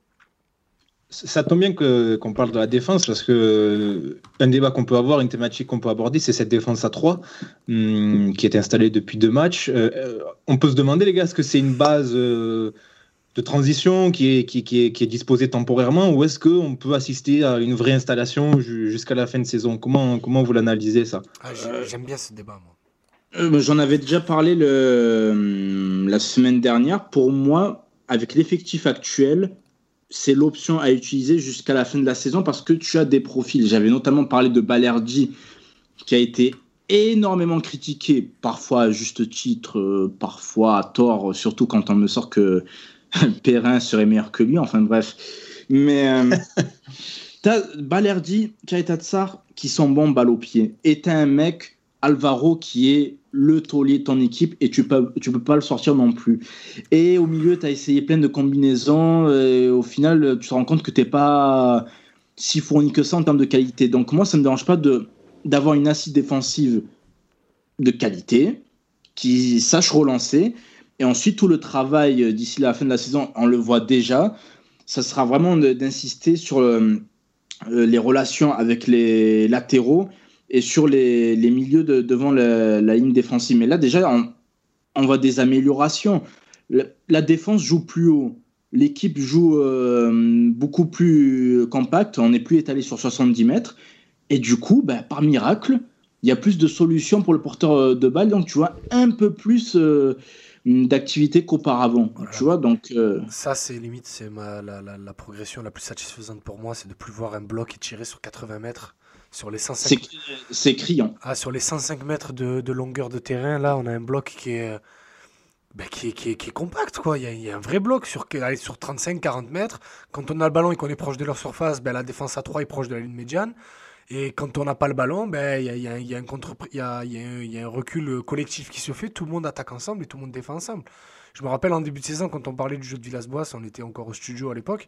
Ça tombe bien qu'on parle de la défense parce que euh, un débat qu'on peut avoir, une thématique qu'on peut aborder, c'est cette défense à 3 hum, qui est installée depuis deux matchs. Euh, on peut se demander, les gars, est-ce que c'est une base de transition qui est, qui, qui, est, qui est disposé temporairement ou est-ce qu'on peut assister à une vraie installation jusqu'à la fin de saison? Comment, comment vous l'analysez ça? Ah, J'aime bien ce débat, moi. Euh, j'en avais déjà parlé le, euh, la semaine dernière. Pour moi, avec l'effectif actuel, c'est l'option à utiliser jusqu'à la fin de la saison parce que tu as des profils. J'avais notamment parlé de Balerdi qui a été énormément critiqué, parfois à juste titre, euh, parfois à tort, surtout quand on me sort que (laughs) Perrin serait meilleur que lui, enfin bref. Mais euh, (laughs) t'as Balerdi, Tsar qui sont bons balle au pied. Et t'as un mec, Alvaro, qui est le taulier de ton équipe et tu peux, tu peux pas le sortir non plus. Et au milieu, tu as essayé plein de combinaisons et au final, tu te rends compte que t'es pas si fourni que ça en termes de qualité. Donc moi, ça me dérange pas de d'avoir une assise défensive de qualité, qui sache relancer. Et ensuite, tout le travail euh, d'ici la fin de la saison, on le voit déjà, ça sera vraiment d'insister sur euh, euh, les relations avec les latéraux et sur les, les milieux de, devant la, la, ligne défensive. Mais là, déjà, on, on voit des améliorations. La, la défense joue plus haut. L'équipe joue euh, beaucoup plus compact. On n'est plus étalé sur 70 mètres. Et du coup, ben, par miracle, il y a plus de solutions pour le porteur de balle. Donc, tu vois un peu plus euh, d'activité qu'auparavant. Voilà. Tu vois, donc. euh, Ça, c'est limite, c'est la, la- la progression la plus satisfaisante pour moi, c'est de plus voir un bloc tirer sur 80 mètres. Sur les 105, c'est c'est criant. ah, sur les 105 mètres de, de longueur de terrain, là, on a un bloc qui est, euh, ben, qui est, qui est- qui est compact. Quoi. Il, y a, il y a un vrai bloc sur, allez, sur 35-40 mètres. Quand on a le ballon et qu'on est proche de leur surface, ben, la défense à 3 est proche de la ligne médiane. Et quand on n'a pas le ballon, ben, il y, a, y a un recul collectif qui se fait. Tout le monde attaque ensemble et tout le monde défend ensemble. Je me rappelle en début de saison, quand on parlait du jeu de Villas-Boas, on était encore au studio à l'époque.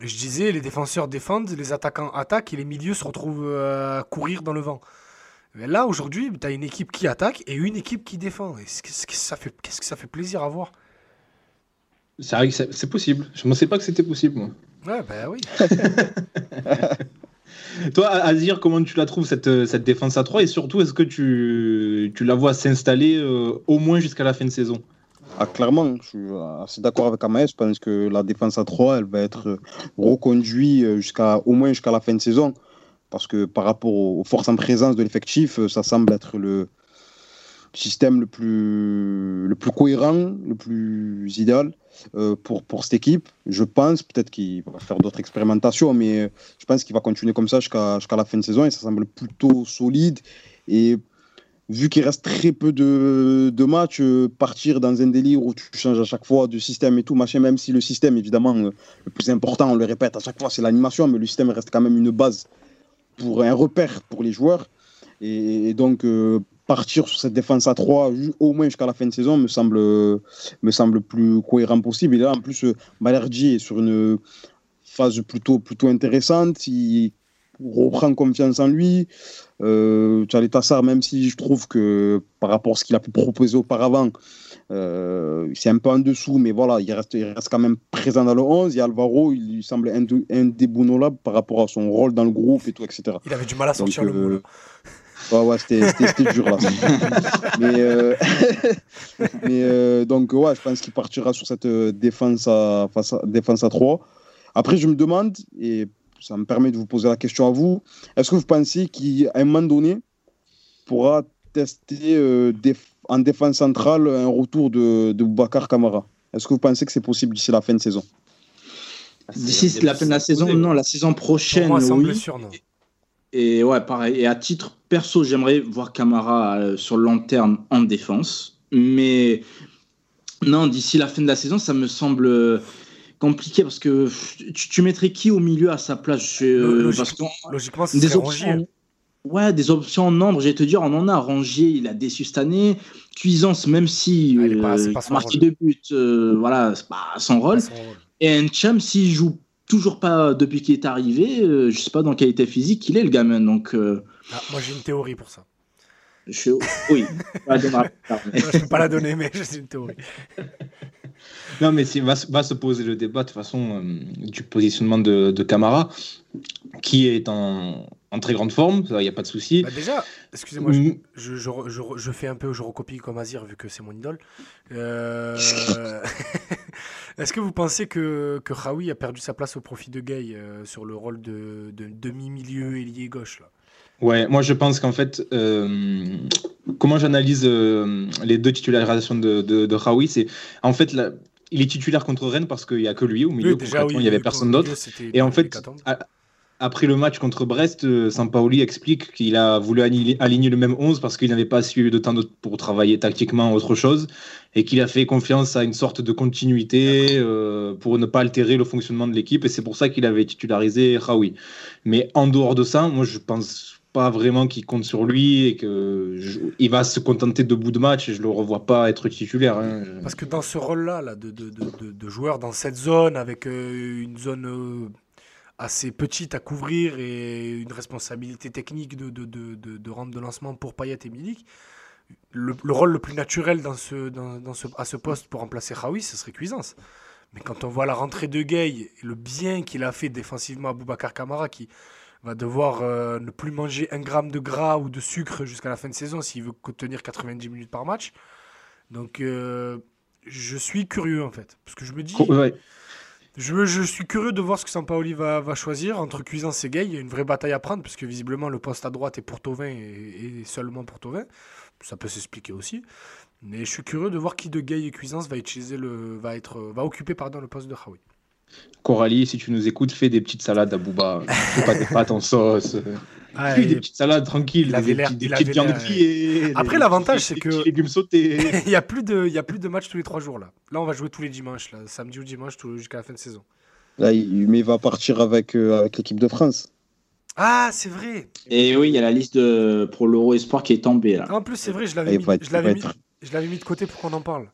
Je disais, les défenseurs défendent, les attaquants attaquent et les milieux se retrouvent euh, à courir dans le vent. Mais là, aujourd'hui, tu as une équipe qui attaque et une équipe qui défend. Qu'est-ce que ça fait, qu'est-ce que ça fait plaisir à voir? C'est possible. Je ne pensais pas que c'était possible, moi. Ouais, ben oui. (laughs) Toi, Azir, comment tu la trouves, cette, cette défense à 3 Et surtout, est-ce que tu, tu la vois s'installer euh, au moins jusqu'à la fin de saison? Ah, clairement, je suis assez d'accord avec Amaes. Je pense que la défense à 3, elle va être euh, reconduite euh, jusqu'à, au moins jusqu'à la fin de saison. Parce que par rapport aux forces en présence de l'effectif, euh, ça semble être le système le plus, le plus cohérent, le plus idéal pour, pour cette équipe. Je pense, peut-être qu'il va faire d'autres expérimentations, mais je pense qu'il va continuer comme ça jusqu'à jusqu'à la fin de saison et ça semble plutôt solide. Et vu qu'il reste très peu de, matchs, euh, partir dans un délire où tu changes à chaque fois de système et tout, machin, même si le système, évidemment, euh, le plus important, on le répète à chaque fois, c'est l'animation, mais le système reste quand même une base pour un repère pour les joueurs. Et, donc, euh, partir sur cette défense à 3, au moins jusqu'à la fin de saison, me semble, me semble plus cohérent possible. Et là, en plus, Balerdi est sur une phase plutôt, plutôt intéressante. Il reprend confiance en lui. Euh, Charlie Tassar, même si je trouve que par rapport à ce qu'il a pu proposer auparavant, euh, c'est un peu en dessous, mais voilà, il reste, il reste quand même présent dans le 11. Et Alvaro, il lui semble indé- indéboulonnable par rapport à son rôle dans le groupe et tout, etc. Il avait du mal à Donc, sortir le mot. euh. Ouais, ouais, c'était dur là. (laughs) mais euh, (laughs) mais euh, donc, ouais, je pense qu'il partira sur cette défense à, face à- défense à 3. Après, je me demande, et ça me permet de vous poser la question à vous, est-ce que vous pensez qu'à un moment donné, pourra tester euh, déf- en défense centrale un retour de, de Boubacar Kamara Est-ce que vous pensez que c'est possible d'ici la fin de saison? D'ici la fin de la saison, non, la saison prochaine, moi, oui. blessure, non. Et ouais, pareil. Et à titre perso, j'aimerais voir Camara euh, sur le long terme en défense. Mais non, d'ici la fin de la saison, ça me semble euh, compliqué parce que tu, tu mettrais qui au milieu à sa place euh, parce Logiquement, des options. Ouais, des options en nombre, je vais te dire, on en a. Rongier, il a déçu cette année. Cuisance, même si Ah, il pas- euh, pas marqué deux buts, euh, voilà, c'est pas son rôle. Son rôle. Et Encham, s'il joue toujours pas depuis qu'il est arrivé, euh, je sais pas dans quel état physique il est, le gamin. Donc, Ah, moi, j'ai une théorie pour ça. je... oui. (laughs) Je ne peux pas la donner, mais (laughs) j'ai une théorie. (laughs) Non, mais va, se- va se poser le débat de toute façon euh, du positionnement de, de Camara, qui est en, en très grande forme, il n'y a pas de souci. Bah, déjà, excusez-moi, je, Mm. je, je, je, je fais un peu, je recopie comme Azir vu que c'est mon idole. Euh, (laughs) Est-ce que vous pensez que, que Raoui a perdu sa place au profit de Gay euh, sur le rôle de, de demi-milieu ailier gauche là? Ouais, moi je pense qu'en fait, euh, comment j'analyse euh, les deux titularisations de, de, de Raoui, c'est en fait, il est titulaire contre Rennes parce qu'il n'y a que lui au milieu, Oui, déjà, oui, il n'y avait personne d'autre. Et en fait, après le match contre Brest, euh, Sampaoli explique qu'il a voulu aligner, le même 11 parce qu'il n'avait pas su de temps pour travailler tactiquement autre chose et qu'il a fait confiance à une sorte de continuité euh, pour ne pas altérer le fonctionnement de l'équipe et c'est pour ça qu'il avait titularisé Raoui. Mais en dehors de ça, moi je pense pas vraiment qu'il compte sur lui et que il va se contenter de bout de match et je le revois pas être titulaire. hein. Parce que dans ce rôle-là, là, de, de, de, joueur dans cette zone, avec euh, une zone euh, assez petite à couvrir et une responsabilité technique de, de, de, de, lancement pour Payet et Milik, le, le rôle le plus naturel dans ce, dans, dans ce, à ce poste pour remplacer Raoui, ce serait Cuisance. Mais quand on voit la rentrée de Gay le bien qu'il a fait défensivement à Boubacar Kamara, qui va devoir euh, ne plus manger un gramme de gras ou de sucre jusqu'à la fin de saison s'il veut tenir 90 minutes par match. Donc, euh, je suis curieux en fait. Parce que je me dis. Ouais. Je, je suis curieux de voir ce que Sampaoli va, va choisir entre Cuisance et Gay. Il y a une vraie bataille à prendre parce que visiblement le poste à droite est pour Tovin et, et seulement pour Tovin. Ça peut s'expliquer aussi. Mais je suis curieux de voir qui de Gay et Cuisance va utiliser le va être va occuper pardon le poste de Hawi. Coralie, si tu nous écoutes, fais des petites salades à Booba. Fais pas des pâtes en sauce. (laughs) Ah, des petites salades tranquilles, des, petits- des petites viandes grillées. Après, l'avantage, c'est des que- petits légumes sautés. (laughs) il y a plus de y a plus de matchs tous les trois jours là. Là on va jouer tous les dimanches là, samedi ou dimanche jusqu'à la fin de saison. Là, il, mais il va partir avec, euh, avec l'équipe de France. Ah c'est vrai. Et oui, il y a la liste de, pour l'Euro Espoir qui est tombée là. En plus c'est vrai je l'avais mis, être, je l'avais mis, être, de côté pour qu'on en parle.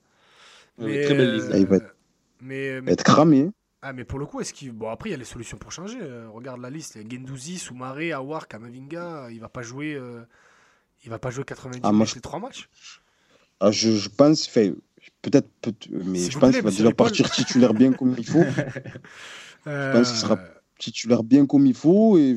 Ouais, très belle liste. euh, Il va être- mais, mais- être cramé. Ah mais pour le coup est-ce qu'il bon après il y a les solutions pour changer. Euh, regarde la liste, il y a Gendouzi, Soumaré, Awar, Kamavinga, il va pas jouer euh, il va pas jouer 90 Ah, moi, minutes je- les trois matchs? Ah, je, je pense, fait, peut-être, peut- mais je pense qu'il va déjà partir titulaire bien comme il faut. (laughs) Je pense qu'il sera- Titulaire bien comme il faut. Et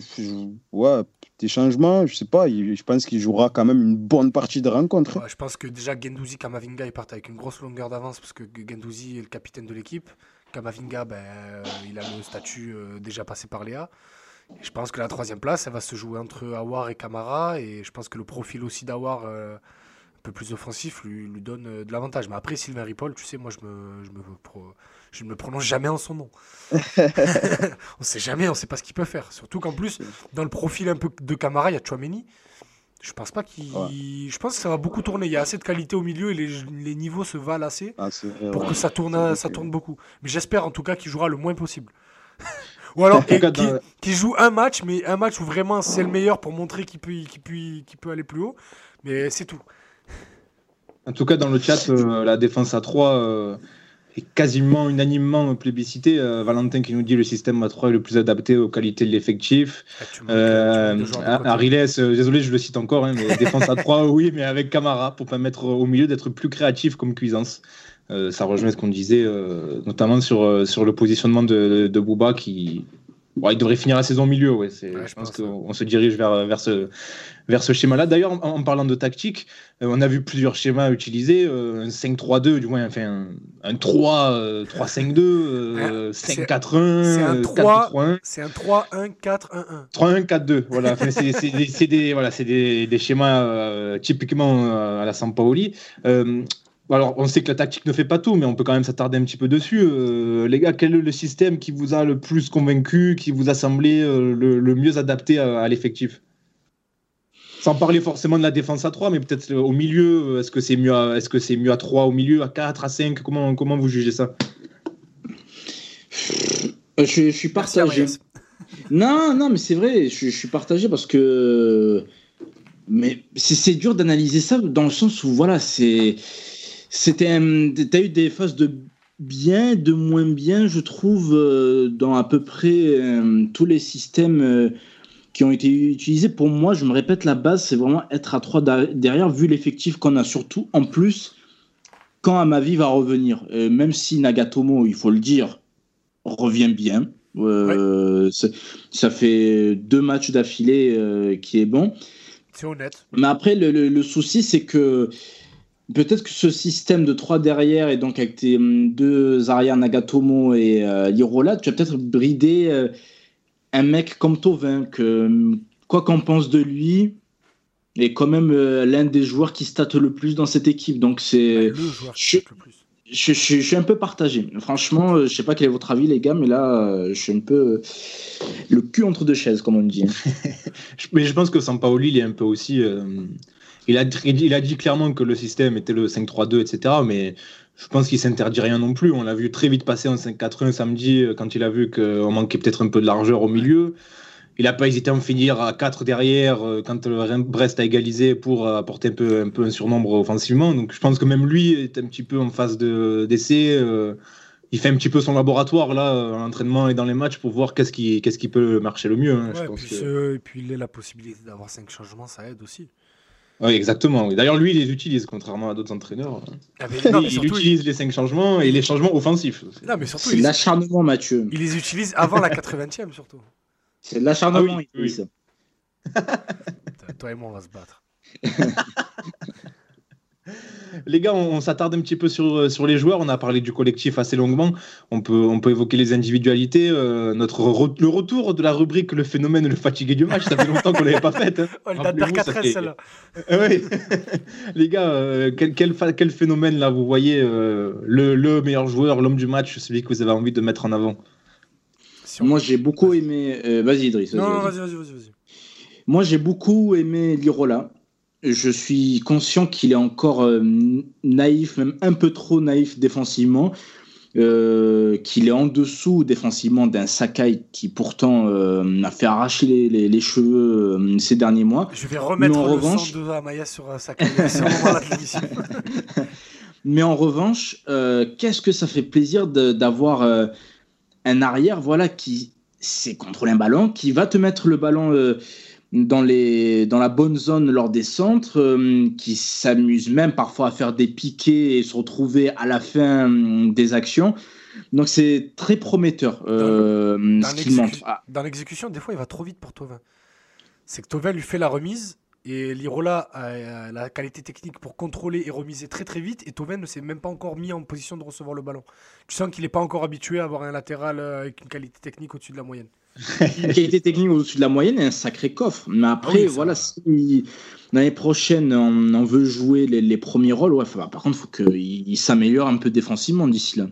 ouais, des changements, je sais pas. je pense qu'il jouera quand même une bonne partie de rencontre. Ouais, je pense que déjà Gendouzi, Kamavinga, ils partent avec une grosse longueur d'avance parce que Gendouzi est le capitaine de l'équipe. Kamavinga, ben, euh, il a le statut euh, déjà passé par Léa. Et je pense que la troisième place, elle va se jouer entre Awar et Kamara. Et je pense que le profil aussi d'Awar, euh, un peu plus offensif, lui, lui donne de l'avantage. Mais après, Sylvain Ripoll, tu sais, moi, je, me, je, me pro- je ne me prononce jamais en son nom. (laughs) on sait jamais, on sait pas ce qu'il peut faire. Surtout qu'en plus, dans le profil un peu de Kamara, il y a Chouameni. Je pense pas qu'il. Ouais. Je pense que ça va beaucoup tourner. Il y a assez de qualité au milieu et les, les niveaux se valent assez Ah, vrai, pour ouais. que ça tourne, ça tourne beaucoup. Mais j'espère en tout cas qu'il jouera le moins possible. (laughs) Ou alors qu'il dans- joue un match, mais un match où vraiment c'est le meilleur pour montrer qu'il peut, peut, peut aller plus haut. Mais c'est tout. En tout cas, dans le chat, euh, la défense à 3 est quasiment unanimement plébiscitée. Euh, Valentin qui nous dit le système à 3 est le plus adapté aux qualités de l'effectif. Ah, Euh, côté. Ariles, euh, désolé, je le cite encore, hein, mais défense à 3, oui, mais avec Camara pour permettre au milieu d'être plus créatif comme Cuisance. Euh, ça rejoint ce qu'on disait, euh, notamment sur, euh, sur le positionnement de, de Booba qui. Bon, il devrait finir la saison au milieu, ouais. Ouais, je pense qu'on se dirige vers, vers ce, vers ce schéma-là. D'ailleurs, en, en parlant de tactique, euh, on a vu plusieurs schémas utilisés euh, un 5-3-2, du moins, enfin, un, un 3, euh, 3-5-2, euh, Ah, c'est- 5-4-1, c'est un euh, 3. 4-3-1. C'est un 3-1-4-1-1. 3-1-4-2, voilà. Enfin, c'est des, voilà, des, des schémas euh, typiquement euh, à la Sampaoli. Alors, on sait que la tactique ne fait pas tout, mais on peut quand même s'attarder un petit peu dessus. Euh, les gars, quel est le système qui vous a le plus convaincu, qui vous a semblé euh, le, le mieux adapté à, à l'effectif? Sans parler forcément de la défense à 3, mais peut-être euh, au milieu, est-ce que c'est mieux, à- est-ce que c'est mieux à 3 au milieu, à 4, à 5 comment, comment vous jugez ça? Je, je suis partagé. Non, non, mais c'est vrai, je, je suis partagé parce que. Mais c'est c'est dur d'analyser ça dans le sens où, voilà, c'est. C'était. un- T'as eu des phases de bien, de moins bien, je trouve, euh, dans à peu près euh, tous les systèmes euh, qui ont été utilisés. Pour moi, je me répète, la base, c'est vraiment être à 3 derrière, vu l'effectif qu'on a, surtout en plus, quand Amavi va revenir. Euh, même si Nagatomo, il faut le dire, revient bien. Euh, Ça fait deux matchs d'affilée euh, qui est bon. C'est honnête. Mais après, le, le- le souci, c'est que peut-être que ce système de trois derrière, et donc avec tes hum, deux arrières Nagatomo et euh, Lirola, tu vas peut-être brider euh, un mec comme Tovin, que hum, quoi qu'on pense de lui, est quand même euh, l'un des joueurs qui state le plus dans cette équipe. Donc c'est. le joueur qui le plus. Je, je- je suis un peu partagé. Franchement, euh, je sais pas quel est votre avis, les gars, mais là, euh, je suis un peu le cul entre deux chaises, comme on dit. (laughs) Mais je pense que Sampaoli, il est un peu aussi. euh, il, a, il a dit clairement que le système était le 5-3-2, etc. Mais je pense qu'il s'interdit rien non plus. On l'a vu très vite passer en 5-4-1 samedi euh, quand il a vu qu'on manquait peut-être un peu de largeur au milieu. Il n'a pas hésité à en finir à 4 derrière euh, quand le Brest a égalisé pour euh, apporter un peu, un peu un surnombre offensivement. Donc je pense que même lui est un petit peu en phase de- d'essai. euh, il fait un petit peu son laboratoire là, à l'entraînement et dans les matchs pour voir qu'est-ce qui, qu'est-ce qui peut marcher le mieux. Hein, ouais, puis ce, et puis il a la possibilité d'avoir cinq changements, ça aide aussi. Oui, exactement. D'ailleurs, lui, il les utilise, contrairement à d'autres entraîneurs. Ah, non, il, il utilise les cinq changements et les changements offensifs. Non, mais surtout, c'est l'acharnement, Mathieu. Il les utilise avant la 80e, surtout. C'est l'acharnement, ah, oui, oui. Toi et moi, on va se battre. (laughs) Les gars, on, s'attarde un petit peu sur, euh, sur les joueurs. On a parlé du collectif assez longuement. On peut, on peut évoquer les individualités. Euh, notre le retour de la rubrique Le phénomène le fatigué du match, ça fait longtemps qu'on ne l'avait pas fait. Hein. Oh, date celle-là. (laughs) (laughs) Les gars, euh, quel, quel, quel, phénomène là vous voyez le, le, meilleur joueur, l'homme du match, celui que vous avez envie de mettre en avant? Moi, j'ai beaucoup aimé. vas-y, Idriss. non, vas-y, vas-y, vas-y. Moi, j'ai beaucoup aimé Lirola je suis conscient qu'il est encore euh, naïf, même un peu trop naïf défensivement, euh, qu'il est en dessous défensivement d'un Sakai qui pourtant euh, a fait arracher les, cheveux ces derniers mois. Je vais remettre en le revanche... de Amaya sur Sakai. (laughs) Mais en revanche, qu'est-ce que ça fait plaisir d'avoir un arrière voilà, qui sait contrôler un ballon, qui va te mettre le ballon dans, les, dans la bonne zone lors des centres, euh, qui s'amusent même parfois à faire des piquets et se retrouver à la fin euh, des actions. Donc c'est très prometteur euh, ce qu'il montre. Ah. Dans l'exécution, des fois, il va trop vite pour Tovin. C'est que Tovin lui fait la remise et Lirola a la qualité technique pour contrôler et remiser très très vite. Et Tovin ne s'est même pas encore mis en position de recevoir le ballon. Tu sens qu'il n'est pas encore habitué à avoir un latéral avec une qualité technique au-dessus de la moyenne une qualité technique au-dessus de la moyenne et un sacré coffre. Mais après, voilà, si l'année prochaine on, veut jouer les, premiers rôles, ouais, par contre, il faut qu'il s'améliore un peu défensivement d'ici là. de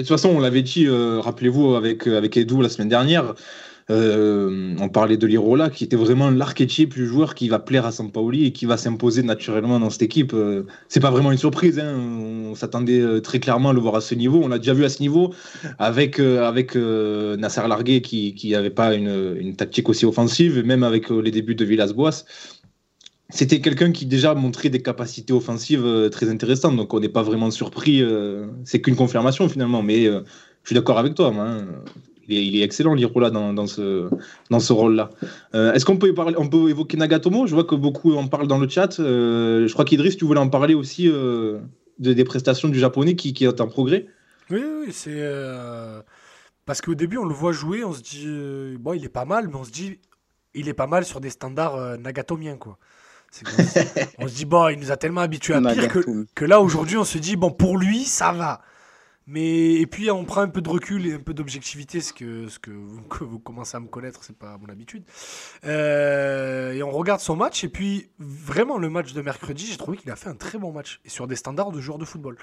toute façon, on l'avait dit, euh, rappelez-vous, avec, avec Edu la semaine dernière, euh, on parlait de Lirola, qui était vraiment l'archétype du joueur qui va plaire à Sampaoli et qui va s'imposer naturellement dans cette équipe. Euh, c'est pas vraiment une surprise, hein. on s'attendait euh, très clairement à le voir à ce niveau. On l'a déjà vu à ce niveau avec, Nasser Largué qui n'avait pas une, tactique aussi offensive, et même avec les débuts de Villas-Boas c'était quelqu'un qui déjà montrait des capacités offensives très intéressantes, donc on n'est pas vraiment surpris. c'est qu'une confirmation finalement, mais je suis d'accord avec toi. Moi, il est, excellent, Lirola, dans, dans ce, dans ce rôle-là. Euh, est-ce qu'on peut, parler, on peut évoquer Nagatomo? Je vois que beaucoup en parlent dans le chat. Euh, je crois qu'Idriss, tu voulais en parler aussi euh, des prestations du japonais qui, qui est en progrès. Oui, oui, c'est. Parce qu'au début, on le voit jouer, on se dit. bon, il est pas mal, mais on se dit. Il est pas mal sur des standards nagatomiens, quoi. (laughs) on se dit, bon, il nous a tellement habitués à pire que, que là, aujourd'hui, on se dit, bon, pour lui, ça va. Mais et puis on prend un peu de recul et un peu d'objectivité, ce que ce (laughs) que vous, commencez à me connaître, c'est pas mon habitude. Euh, et on regarde son match et puis vraiment le match de mercredi, j'ai trouvé qu'il a fait un très bon match et sur des standards de joueur de football.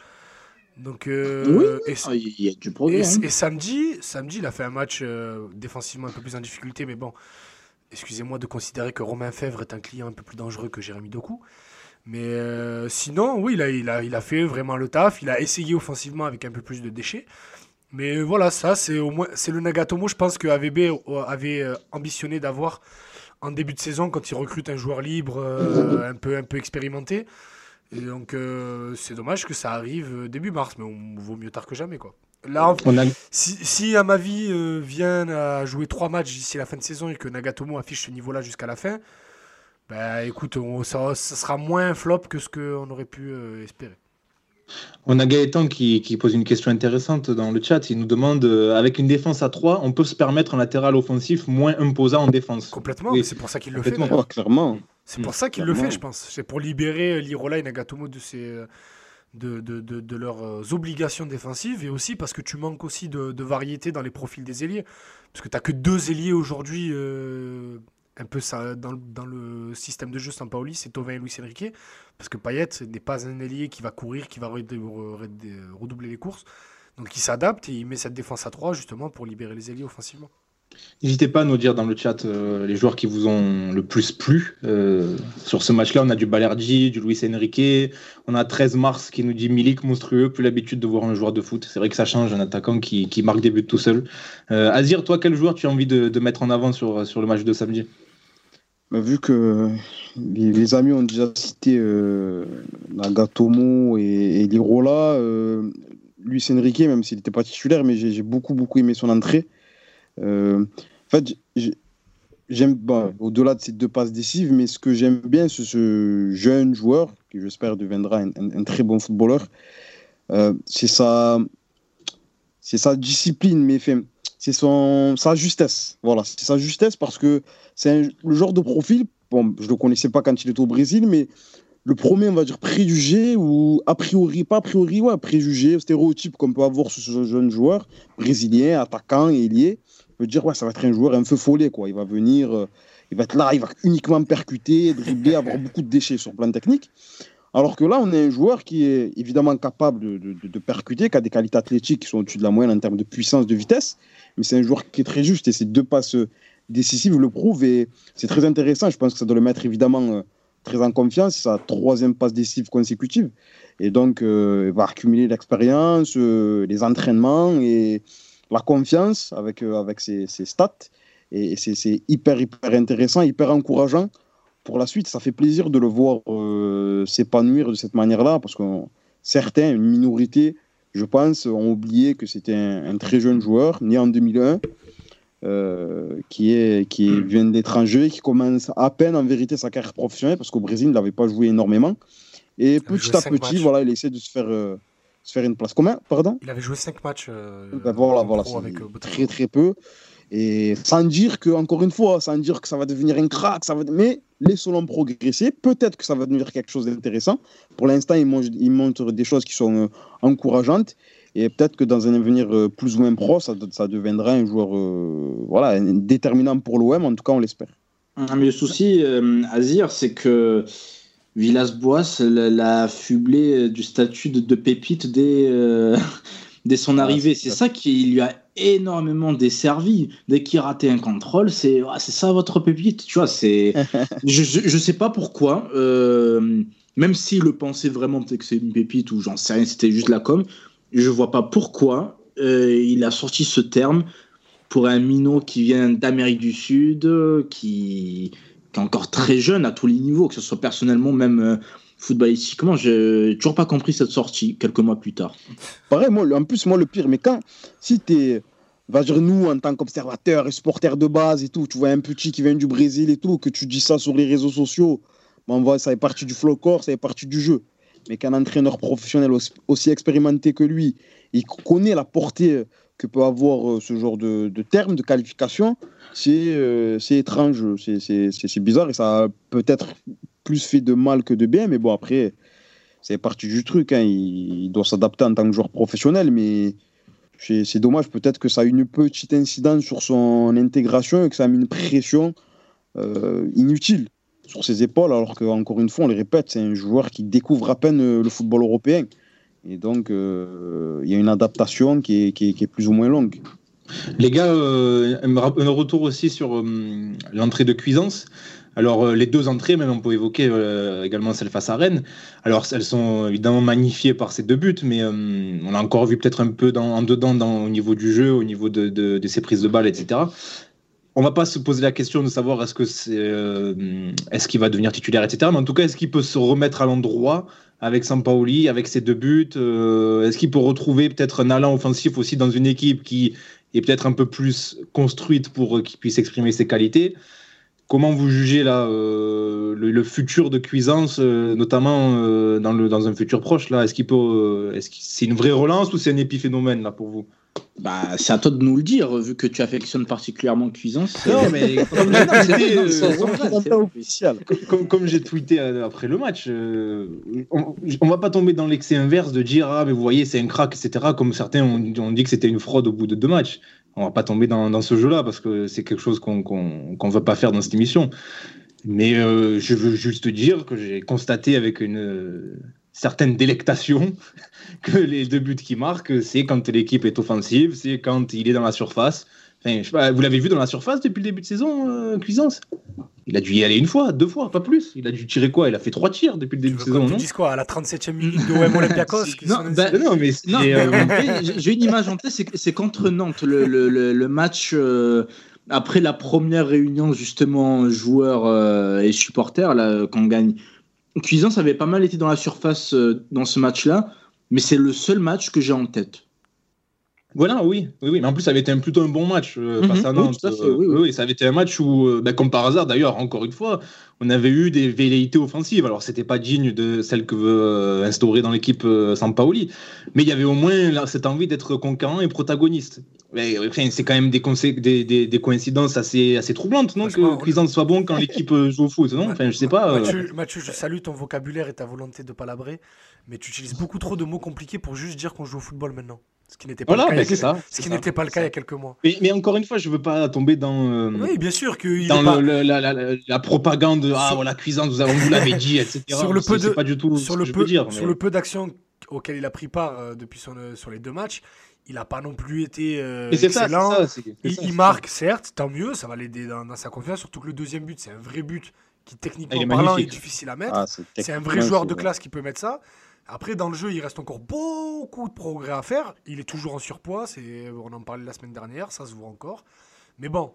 Donc euh, oui, ah, il y a du progrès. Hein. Et, samedi, samedi, il a fait un match euh, défensivement un peu plus en difficulté, mais bon, excusez-moi de considérer que Romain Fèvre est un client un peu plus dangereux que Jérémy Doku. Mais euh, sinon, oui, il a, il, a, il a fait vraiment le taf. Il a essayé offensivement avec un peu plus de déchets. Mais voilà, ça, c'est au moins c'est le Nagatomo, je pense que AVB euh, avait euh, ambitionné d'avoir en début de saison quand il recrute un joueur libre un, peu, un peu expérimenté. Et donc, c'est dommage que ça arrive début mars, mais on vaut mieux tard que jamais. Quoi. Là, si, si, à ma vie vient à jouer trois matchs d'ici la fin de saison et que Nagatomo affiche ce niveau-là jusqu'à la fin, bah écoute, ça, sera moins un flop que ce qu'on aurait pu euh, espérer. On a Gaëtan qui, pose une question intéressante dans le chat. Il nous demande euh, avec une défense à 3, on peut se permettre un latéral offensif moins imposant en défense. Complètement, c'est pour ça qu'il le fait. clairement. C'est pour ça qu'il le fait, je pense. C'est pour libérer Lirola et Nagatomo de, ses, de, de, de, leurs obligations défensives et aussi parce que tu manques aussi de, variété dans les profils des ailiers. Parce que tu n'as que deux ailiers aujourd'hui. Euh, un peu ça, dans, le système de jeu Sampaoli, c'est Tovin et Luis Enrique. Parce que Payet n'est pas un ailier qui va courir, qui va redoubler les courses. Donc il s'adapte et il met cette défense à 3 justement pour libérer les ailiers offensivement. N'hésitez pas à nous dire dans le chat euh, les joueurs qui vous ont le plus plu. Euh, sur ce match-là, on a du Balerdi, du Luis Enrique. On a 13 mars qui nous dit Milik monstrueux, plus l'habitude de voir un joueur de foot. C'est vrai que ça change, un attaquant qui, marque des buts tout seul. Euh, Azir, toi, quel joueur tu as envie de, mettre en avant sur, le match de samedi? Vu que les, amis ont déjà cité Nagatomo et, Lirola, Luis Enrique, même s'il n'était pas titulaire, mais j'ai beaucoup, beaucoup aimé son entrée. Euh, en fait, j'aime, au-delà de ces deux passes décisives, mais ce que j'aime bien, c'est ce jeune joueur, qui j'espère deviendra un, très bon footballeur. Euh, c'est sa, sa discipline, mais c'est son, sa justesse. Voilà, c'est sa justesse parce que c'est le genre de profil. Bon, je le connaissais pas quand il était au Brésil, mais le premier, on va dire, préjugé ou a priori, pas a priori, ouais, préjugé, stéréotype qu'on peut avoir sur ce jeune joueur brésilien, attaquant, ailier, peut dire, ouais, ça va être un joueur un feu follet, quoi. Il va venir, euh, il va être là, il va uniquement percuter, dribbler, avoir beaucoup de déchets sur le plan technique. Alors que là, on a un joueur qui est évidemment capable de, percuter, qui a des qualités athlétiques qui sont au-dessus de la moyenne en termes de puissance, de vitesse, mais c'est un joueur qui est très juste et ses deux passes décisives le prouvent et c'est très intéressant. Je pense que ça doit le mettre évidemment euh, très en confiance. Sa troisième passe décisive consécutive. Et donc, euh, il va accumuler l'expérience, euh, les entraînements et la confiance avec, avec ses, stats. Et, c'est hyper, hyper intéressant, hyper encourageant pour la suite. Ça fait plaisir de le voir s'épanouir de cette manière-là parce que certains, une minorité, je pense, ont oublié que c'était un, très jeune joueur, né en 2001. Euh, qui, est, qui hmm. vient d'étranger, qui commence à peine en vérité sa carrière professionnelle, parce qu'au Brésil, il n'avait pas joué énormément. Et petit à petit, voilà, il essaie de se faire, euh, se faire une place. Combien Pardon? Il avait joué 5 matchs. Euh, ben voilà, voilà, très très peu. Et sans dire que, encore une fois, sans dire que ça va devenir un crack, ça va... mais laissons-le progresser. Peut-être que ça va devenir quelque chose d'intéressant. Pour l'instant, il, il montre des choses qui sont encourageantes. Et peut-être que dans un avenir euh, plus ou moins proche, ça, deviendra un joueur euh, voilà, déterminant pour l'OM, en tout cas on l'espère. Ah, mais le souci, euh, Azir, c'est que Villas-Boas l'a fublé du statut de, pépite dès, dès son arrivée. C'est ça qui lui a énormément desservi. Dès qu'il ratait un contrôle, c'est ah, c'est ça votre pépite. Tu vois, c'est (laughs) je, ne sais pas pourquoi. même s'il le pensait vraiment que c'est une pépite ou j'en sais rien, c'était juste la com. Je vois pas pourquoi euh, il a sorti ce terme pour un minot qui vient d'Amérique du Sud, qui, est encore très jeune à tous les niveaux, que ce soit personnellement, même euh, footballistiquement. J'ai toujours pas compris cette sortie quelques mois plus tard. Pareil, moi, en plus, moi, le pire, mais quand, si tu es va dire nous en tant qu'observateur et supporter de base et tout, tu vois un petit qui vient du Brésil et tout, que tu dis ça sur les réseaux sociaux, ben, voit ça est parti du corps, ça est parti du jeu mais qu'un entraîneur professionnel aussi expérimenté que lui, il connaît la portée que peut avoir euh, ce genre de, de terme, de qualification, c'est euh, étrange, c'est bizarre et ça peut-être plus fait de mal que de bien, mais bon, après, c'est parti du truc. Hein. Il, doit s'adapter en tant que joueur professionnel, mais c'est dommage, peut-être que ça a une petite incidence sur son intégration et que ça mis une pression euh, inutile sur ses épaules, alors qu'encore une fois, on le répète, c'est un joueur qui découvre à peine euh, le football européen. Et donc, euh, il y a une adaptation qui est, plus ou moins longue. Les gars, un retour aussi sur l'entrée de Cuisance. Alors, les deux entrées, même on peut évoquer également celle face à Rennes. Alors, elles sont évidemment magnifiées par ces deux buts, mais on a encore vu peut-être un peu en dedans dans, au niveau du jeu, au niveau de, ses prises de balles, etc on va pas se poser la question de savoir est-ce que c'est euh, est-ce qu'il va devenir titulaire, etc. Mais en tout cas, est-ce qu'il peut se remettre à l'endroit avec Sampaoli, avec ses deux buts euh, Est-ce qu'il peut retrouver peut-être un allant offensif aussi dans une équipe qui est peut-être un peu plus construite pour qu'il puisse exprimer ses qualités? Comment vous jugez là euh, le, futur de Cuisance, notamment dans, le, dans un futur proche là? Est-ce qu'il peut, est-ce que c'est une vraie relance ou c'est un épiphénomène là pour vous? Bah, c'est à toi de nous le dire, vu que tu affectionnes particulièrement Cuisance. Non, mais comme j'ai tweeté après le match, euh, on, on, va pas tomber dans l'excès inverse de dire ah mais vous voyez c'est un crack etc. Comme certains ont, dit que c'était une fraude au bout de deux matchs. On va pas tomber dans, ce jeu-là parce que c'est quelque chose qu'on qu'on veut pas faire dans cette émission. Mais euh, je veux juste dire que j'ai constaté avec une certaine délectation (laughs) que les deux buts qu'il marque, c'est quand l'équipe est offensive, c'est quand il est dans la surface. Vous l'avez vu dans la surface depuis le début de saison, euh, Cuisance? Il a dû y aller une fois, deux fois, pas plus. Il a dû tirer quoi? Il a fait trois tirs depuis le début de saison, non? Tu dis quoi? À la 37e minute de OM Olympiakos (laughs) Non, bah, non, mais, euh, j'ai une image en tête, c'est contre Nantes, le, le, le, match. Euh, après la première réunion justement joueurs et supporters là qu'on gagne Cuisance avait pas mal été dans la surface dans ce match-là mais c'est le seul match que j'ai en tête. Voilà, oui, oui, oui, mais en plus ça avait été un, plutôt un bon match euh, Mhm, face à oui, Nantes. tout à fait, oui, oui. ça avait été un match où, euh, bah, comme par hasard d'ailleurs, encore une fois, on avait eu des velléités offensives. Alors c'était pas digne de celle que veut euh, instaurer dans l'équipe euh, Sampaoli, mais il y avait au moins là, cette envie d'être conquérant et protagoniste. Mais, enfin, c'est quand même des, des, des- des coïncidences assez, assez troublantes, non Que Cuisance soit bon quand l'équipe joue au foot, non? Enfin, je sais pas. euh, Mathieu, Mathieu, je salue ton vocabulaire et ta volonté de palabrer, mais tu utilises beaucoup trop de mots compliqués pour juste dire qu'on joue au football maintenant. Ce qui n'était pas Voilà, n'était pas le cas il y a quelques mois. Mais, mais encore une fois, je veux pas tomber dans. euh, Oui, bien sûr qu'il dans pas... le- la, la- la- la propagande de ah Sur- voilà cuisance vous avez vous l'avez dit etc (laughs) Sur le peu de- pas du tout sur ce le que je peu, veux dire sur mais- le peu d'actions auxquelles il a pris part euh, depuis son, euh, sur les deux matchs, il n'a pas non plus été euh, ça, excellent. ça, il ça, il c'est marque, certes, tant mieux, ça va l'aider dans, dans sa confiance, surtout que le deuxième but, c'est un vrai but qui, techniquement Il est parlant, est difficile à mettre. Ah, c'est un vrai techniquement, joueur de classe qui peut mettre ça. Après, dans le jeu, il reste encore beaucoup de progrès à faire. Il est toujours en surpoids, c'est- on en parlait la semaine dernière, ça se voit encore. Mais bon,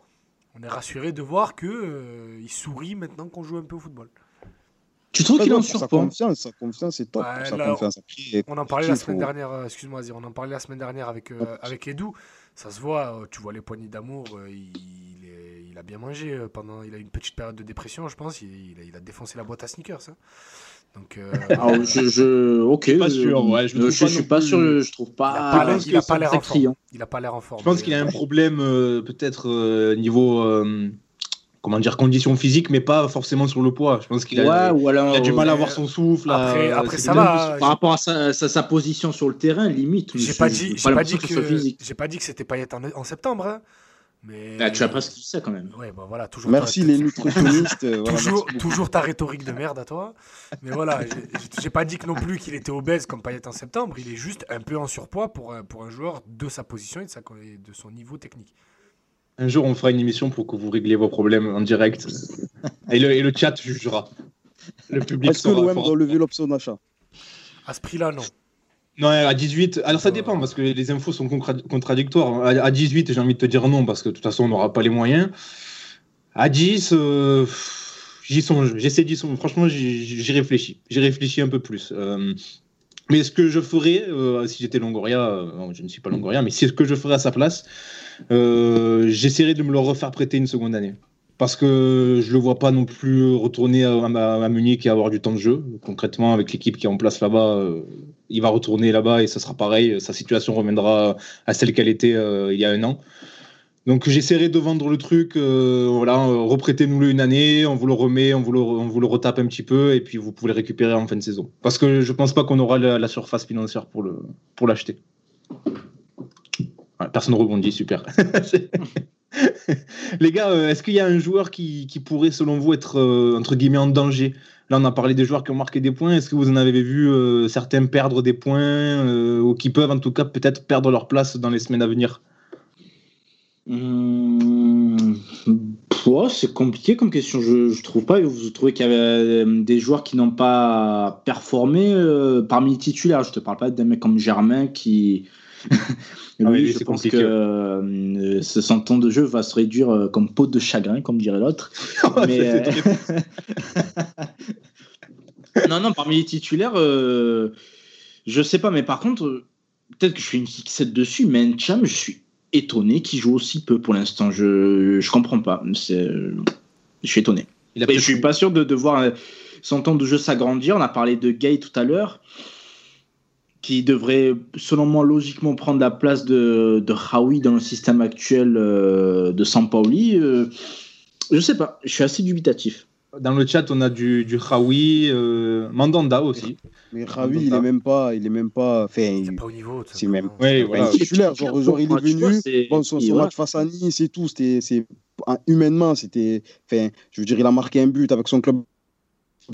on est rassuré de voir que euh, il sourit maintenant qu'on joue un peu au football. Tu trouves qu'il est en pour Sa surpoids? confiance, sa confiance est top. Ouais, pour sa là, confiance. Après, On en parlait la semaine faut- dernière, euh, excuse-moi on en parlait la semaine dernière avec, euh, avec Edu. Ça se voit, euh, tu vois les poignées d'amour, euh, il, est- il a bien mangé euh, pendant, il a eu une petite période de dépression, je pense. Il, il a, il a défoncé la boîte à sneakers. hein. Donc, euh, (laughs) Ah, je, je- ok. Pas sûr, ouais, je le euh, je, pas suis pas sûr, je trouve pas. je il a pas l'air en forme. criant. Il a pas l'air en forme. je pense qu'il a un problème euh, peut-être euh, niveau euh, comment dire conditions physiques mais pas forcément sur le poids je pense qu'il a, Ouais, ou alors. il a du mal à avoir son souffle à- après- après, ça va, plus- Par rapport à sa, sa, sa position sur le terrain, limite. J'ai je- pas dit, pas pas dit l'impression que physique. j'ai pas dit que c'était Payet en, en septembre. hein. Mais Ah, tu as presque dit ça quand même. Ouais, bah voilà, toujours. Merci ta- les nutritionnistes. euh, voilà, toujours, merci beaucoup. toujours ta rhétorique de merde à toi. Mais voilà, j'ai- pas dit que non plus qu'il était obèse comme Payet en septembre. Il est juste un peu en surpoids pour un, pour un joueur de sa position et de, sa, et de son niveau technique. un jour on fera une émission pour que vous régliez vos problèmes en direct (laughs) et le, et le chat jugera le public Est-ce que l'OM doit lever l'option d'achat? À ce prix-là, non. Non, à 18, alors ça dépend parce que les infos sont contra- contradictoires. À à 18, j'ai envie de te dire non parce que de toute façon, on n'aura pas les moyens. À 10, euh, j'y songe, j'essaie d'y songer. Franchement, j'y réfléchis. J'y réfléchis un peu plus. Euh, mais ce que je ferais, euh, si j'étais Longoria, euh, non, je ne suis pas Longoria, mais si ce que je ferais à sa place, euh, j'essaierais de me le refaire prêter une seconde année. Parce que je le vois pas non plus retourner à, Munich et avoir du temps de jeu. Concrètement, avec l'équipe qui est en place là-bas, euh, il va retourner là-bas et ça sera pareil. Sa situation reviendra à celle qu'elle était euh, il y a un an. Donc j'essaierai de vendre le truc, euh, voilà, reprêtez-nous-le une année, on vous le remet, on vous le, on vous le retape un petit peu et puis vous pouvez le récupérer en fin de saison. Parce que je pense pas qu'on aura la, surface financière pour pour l'acheter. Ouais, personne rebondit, super. (laughs) Les gars, euh, est-ce qu'il y a un joueur qui, pourrait, selon vous, être euh, entre guillemets en danger? Là, on a parlé des joueurs qui ont marqué des points. Est-ce que vous en avez vu euh, certains perdre des points ou qui peuvent, en tout cas, peut-être perdre leur place dans les semaines à venir? Ouais, c'est compliqué comme question. Je, je trouve pas. Vous trouvez qu'il y euh, des joueurs qui n'ont pas performé parmi les titulaires? Je te parle pas d'un mec comme Germain qui. Lui, Ah oui, lui, je pense compliqué. que euh, ce- son temps de jeu va se réduire euh, comme peau de chagrin, comme dirait l'autre. (laughs) Mais, euh, (laughs) non, non, parmi les titulaires, euh, je sais pas, mais par contre, peut-être que je fais une fixette dessus, mais Ncham, je suis étonné qu'il joue aussi peu pour l'instant. Je, je comprends pas. Je suis étonné. Il a Et je suis pas sûr de, de voir son temps de jeu s'agrandir. On a parlé de Gay tout à l'heure, qui devrait, selon moi, logiquement prendre la place de, de Raoui dans le système actuel euh, de Sampaoli. Euh, je sais pas, je suis assez dubitatif. Dans le chat, on a du, du Hawi, euh, Mandanda aussi. Mais Ravi, il est même pas, il est même pas. Enfin, C'est il- pas au niveau. c'est même-. Ouais, voilà. titulaire. Genre, genre, il est vois, venu. c'est- Bon, son, match face à Nice et tout, c'était, c'est, humainement, c'était, enfin, je veux dire, il a marqué un but avec son club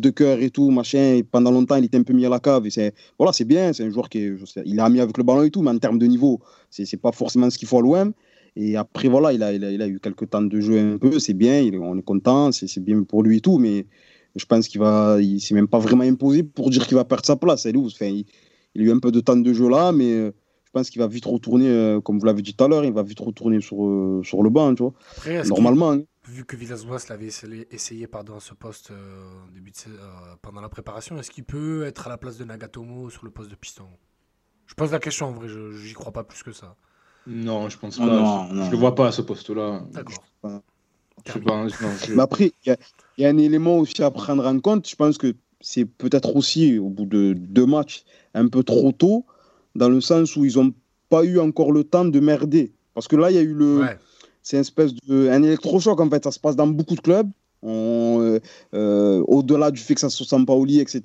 de cœur et tout, machin. Et pendant longtemps, il était un peu mis à la cave. Et c'est, voilà, c'est bien. C'est un joueur qui, est, je sais, il est ami avec le ballon et tout, mais en termes de niveau, c'est, c'est pas forcément ce qu'il faut à l'OM. Et après, voilà, il a, il a, il a eu quelques temps de jeu un peu, c'est bien, il on est content, c'est, c'est bien pour lui et tout, mais je pense qu'il va, il s'est même pas vraiment imposé pour dire qu'il va perdre sa place. Elle Enfin, il, il a eu un peu de temps de jeu là, mais euh, je pense qu'il va vite retourner, euh, comme vous l'avez dit tout à l'heure, il va vite retourner sur, euh, sur le banc, tu vois. Après, est-ce qu'il- Normalement. hein. Vu que Villas-Boas l'avait essayé, pardon, à ce poste euh, début de euh, pendant la préparation, est-ce qu'il peut être à la place de Nagatomo sur le poste de piston? Je pose la question en vrai, je j'y crois pas plus que ça. Non, je pense Oh pas. non, je, non. je le vois pas à ce poste-là. D'accord. Je sais pas. non, je- Mais après, il y, a- il y a un élément aussi à prendre en compte. Je pense que c'est peut-être aussi, au bout de deux matchs, un peu trop tôt, dans le sens où ils n'ont pas eu encore le temps de merder. Parce que là, il y a eu le. Ouais. C'est une espèce de. Un électrochoc, en fait. Ça se passe dans beaucoup de clubs. Euh, euh, Au-delà du fait que ça soit Sampaoli, etc.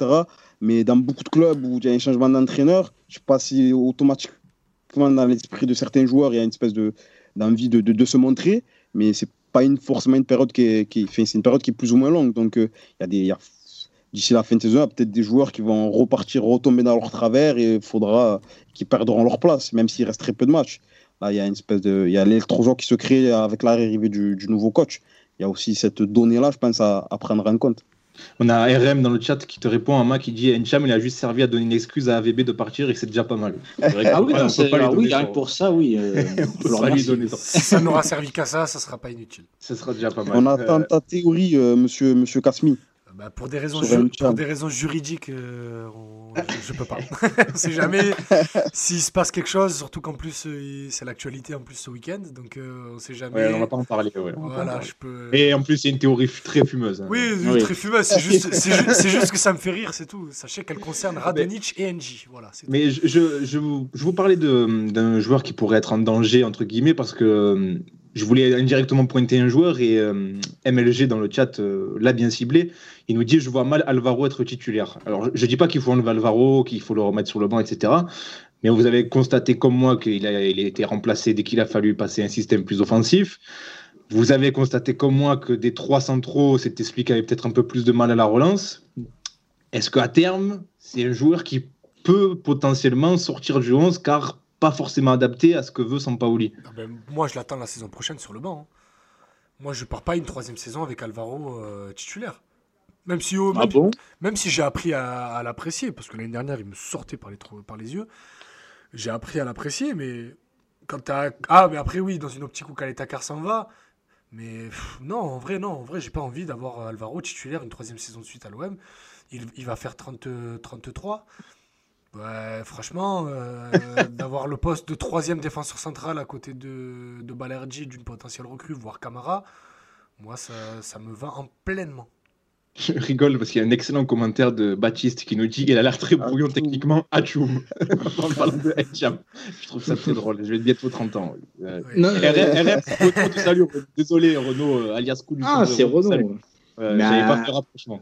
Mais dans beaucoup de clubs où il y a un changement d'entraîneur, je ne sais pas si automatiquement dans l'esprit de certains joueurs, il y a une espèce de- d'envie de, de, se montrer. Mais c'est pas une, forcément une période qui est, qui, c'est une période qui est plus ou moins longue. Donc, euh, il y a des. y a- D'ici la fin de saison, il y a peut-être des joueurs qui vont repartir, retomber dans leur travers et faudra qu'ils perdront leur place, même s'il reste très peu de matchs. Là, il y a une espèce de, il y a l'électrochoc qui se crée avec l'arrivée du, du nouveau coach. Il y a aussi cette donnée-là, je pense, à, à prendre en compte. On a RM dans le chat qui te répond, Ama qui dit Encham, il a juste servi à donner une excuse à AVB de partir et c'est déjà pas mal. (laughs) Ah oui, non, on peut c'est- pas ah oui, rien ça. que pour ça, oui. euh, (laughs) On lui donner ça. Si ça n'aura servi qu'à ça, ça sera pas inutile. Ce sera déjà pas mal. On Euh, attend ta théorie, euh, monsieur, monsieur Kasmi. Bah, pour, des raisons Sur ju- un pour chat. des raisons juridiques, euh, on- je, je peux pas. (laughs) (laughs) on sait jamais s'il se passe quelque chose, surtout qu'en plus euh, il- c'est l'actualité en plus ce week-end, donc euh, on sait jamais. Ouais, on va pas en parler. ouais, on va pas en voilà, parler. je peux. Et en plus, c'est une théorie f- très fumeuse. hein. Oui, Oui. très fumeuse, c'est juste, (laughs) c'est ju- c'est juste que ça me fait rire, c'est tout. Sachez qu'elle concerne Radonic et NJ. Voilà, c'est. Mais je, je, je vous, je vous parlais de- d'un joueur qui pourrait être en danger, entre guillemets, parce que euh, je voulais indirectement pointer un joueur et euh, MLG dans le chat euh, l'a bien ciblé. Il nous dit Je vois mal Alvaro être titulaire. Alors, je ne dis pas qu'il faut enlever Alvaro, qu'il faut le remettre sur le banc, etc. Mais vous avez constaté comme moi qu'il a, a été remplacé dès qu'il a fallu passer un système plus offensif. Vous avez constaté comme moi que des trois centraux, c'était celui qui avait peut-être un peu plus de mal à la relance. Est-ce qu'à terme, c'est un joueur qui peut potentiellement sortir du 11 car pas forcément adapté à ce que veut Sampaoli Ah ben, moi, je l'attends la saison prochaine sur le banc. hein. Moi, je pars pas une troisième saison avec Alvaro euh, titulaire. Même si, oh, Ah même, bon? même si j'ai appris à, à l'apprécier, parce que l'année dernière, il me sortait par les, trous- par les yeux. J'ai appris à l'apprécier, mais quand t'as. Ah, mais après, oui, dans une optique où Kaletakar s'en va. Mais pff, non, en vrai, non. En vrai, j'ai pas envie d'avoir Alvaro titulaire une troisième saison de suite à l'OM. Il, il va faire 30, 33. Ouais, franchement, euh, (laughs) d'avoir le poste de troisième défenseur central à côté de, de Balerdi, d'une potentielle recrue, voire Camara, moi, ça, ça me va en pleinement. Je rigole parce qu'il y a un excellent commentaire de Baptiste qui nous dit qu'il a l'air très brouillon Atchoum. techniquement. Atchoum. (laughs) en parlant de Etcham. Je trouve ça très drôle. Je vais bientôt 30 ans. Euh. Non, Renaud, te salue. Désolé, Renaud, euh, alias Cool. Ah, c'est Renaud. Euh, J'avais euh, pas fait rapprochement.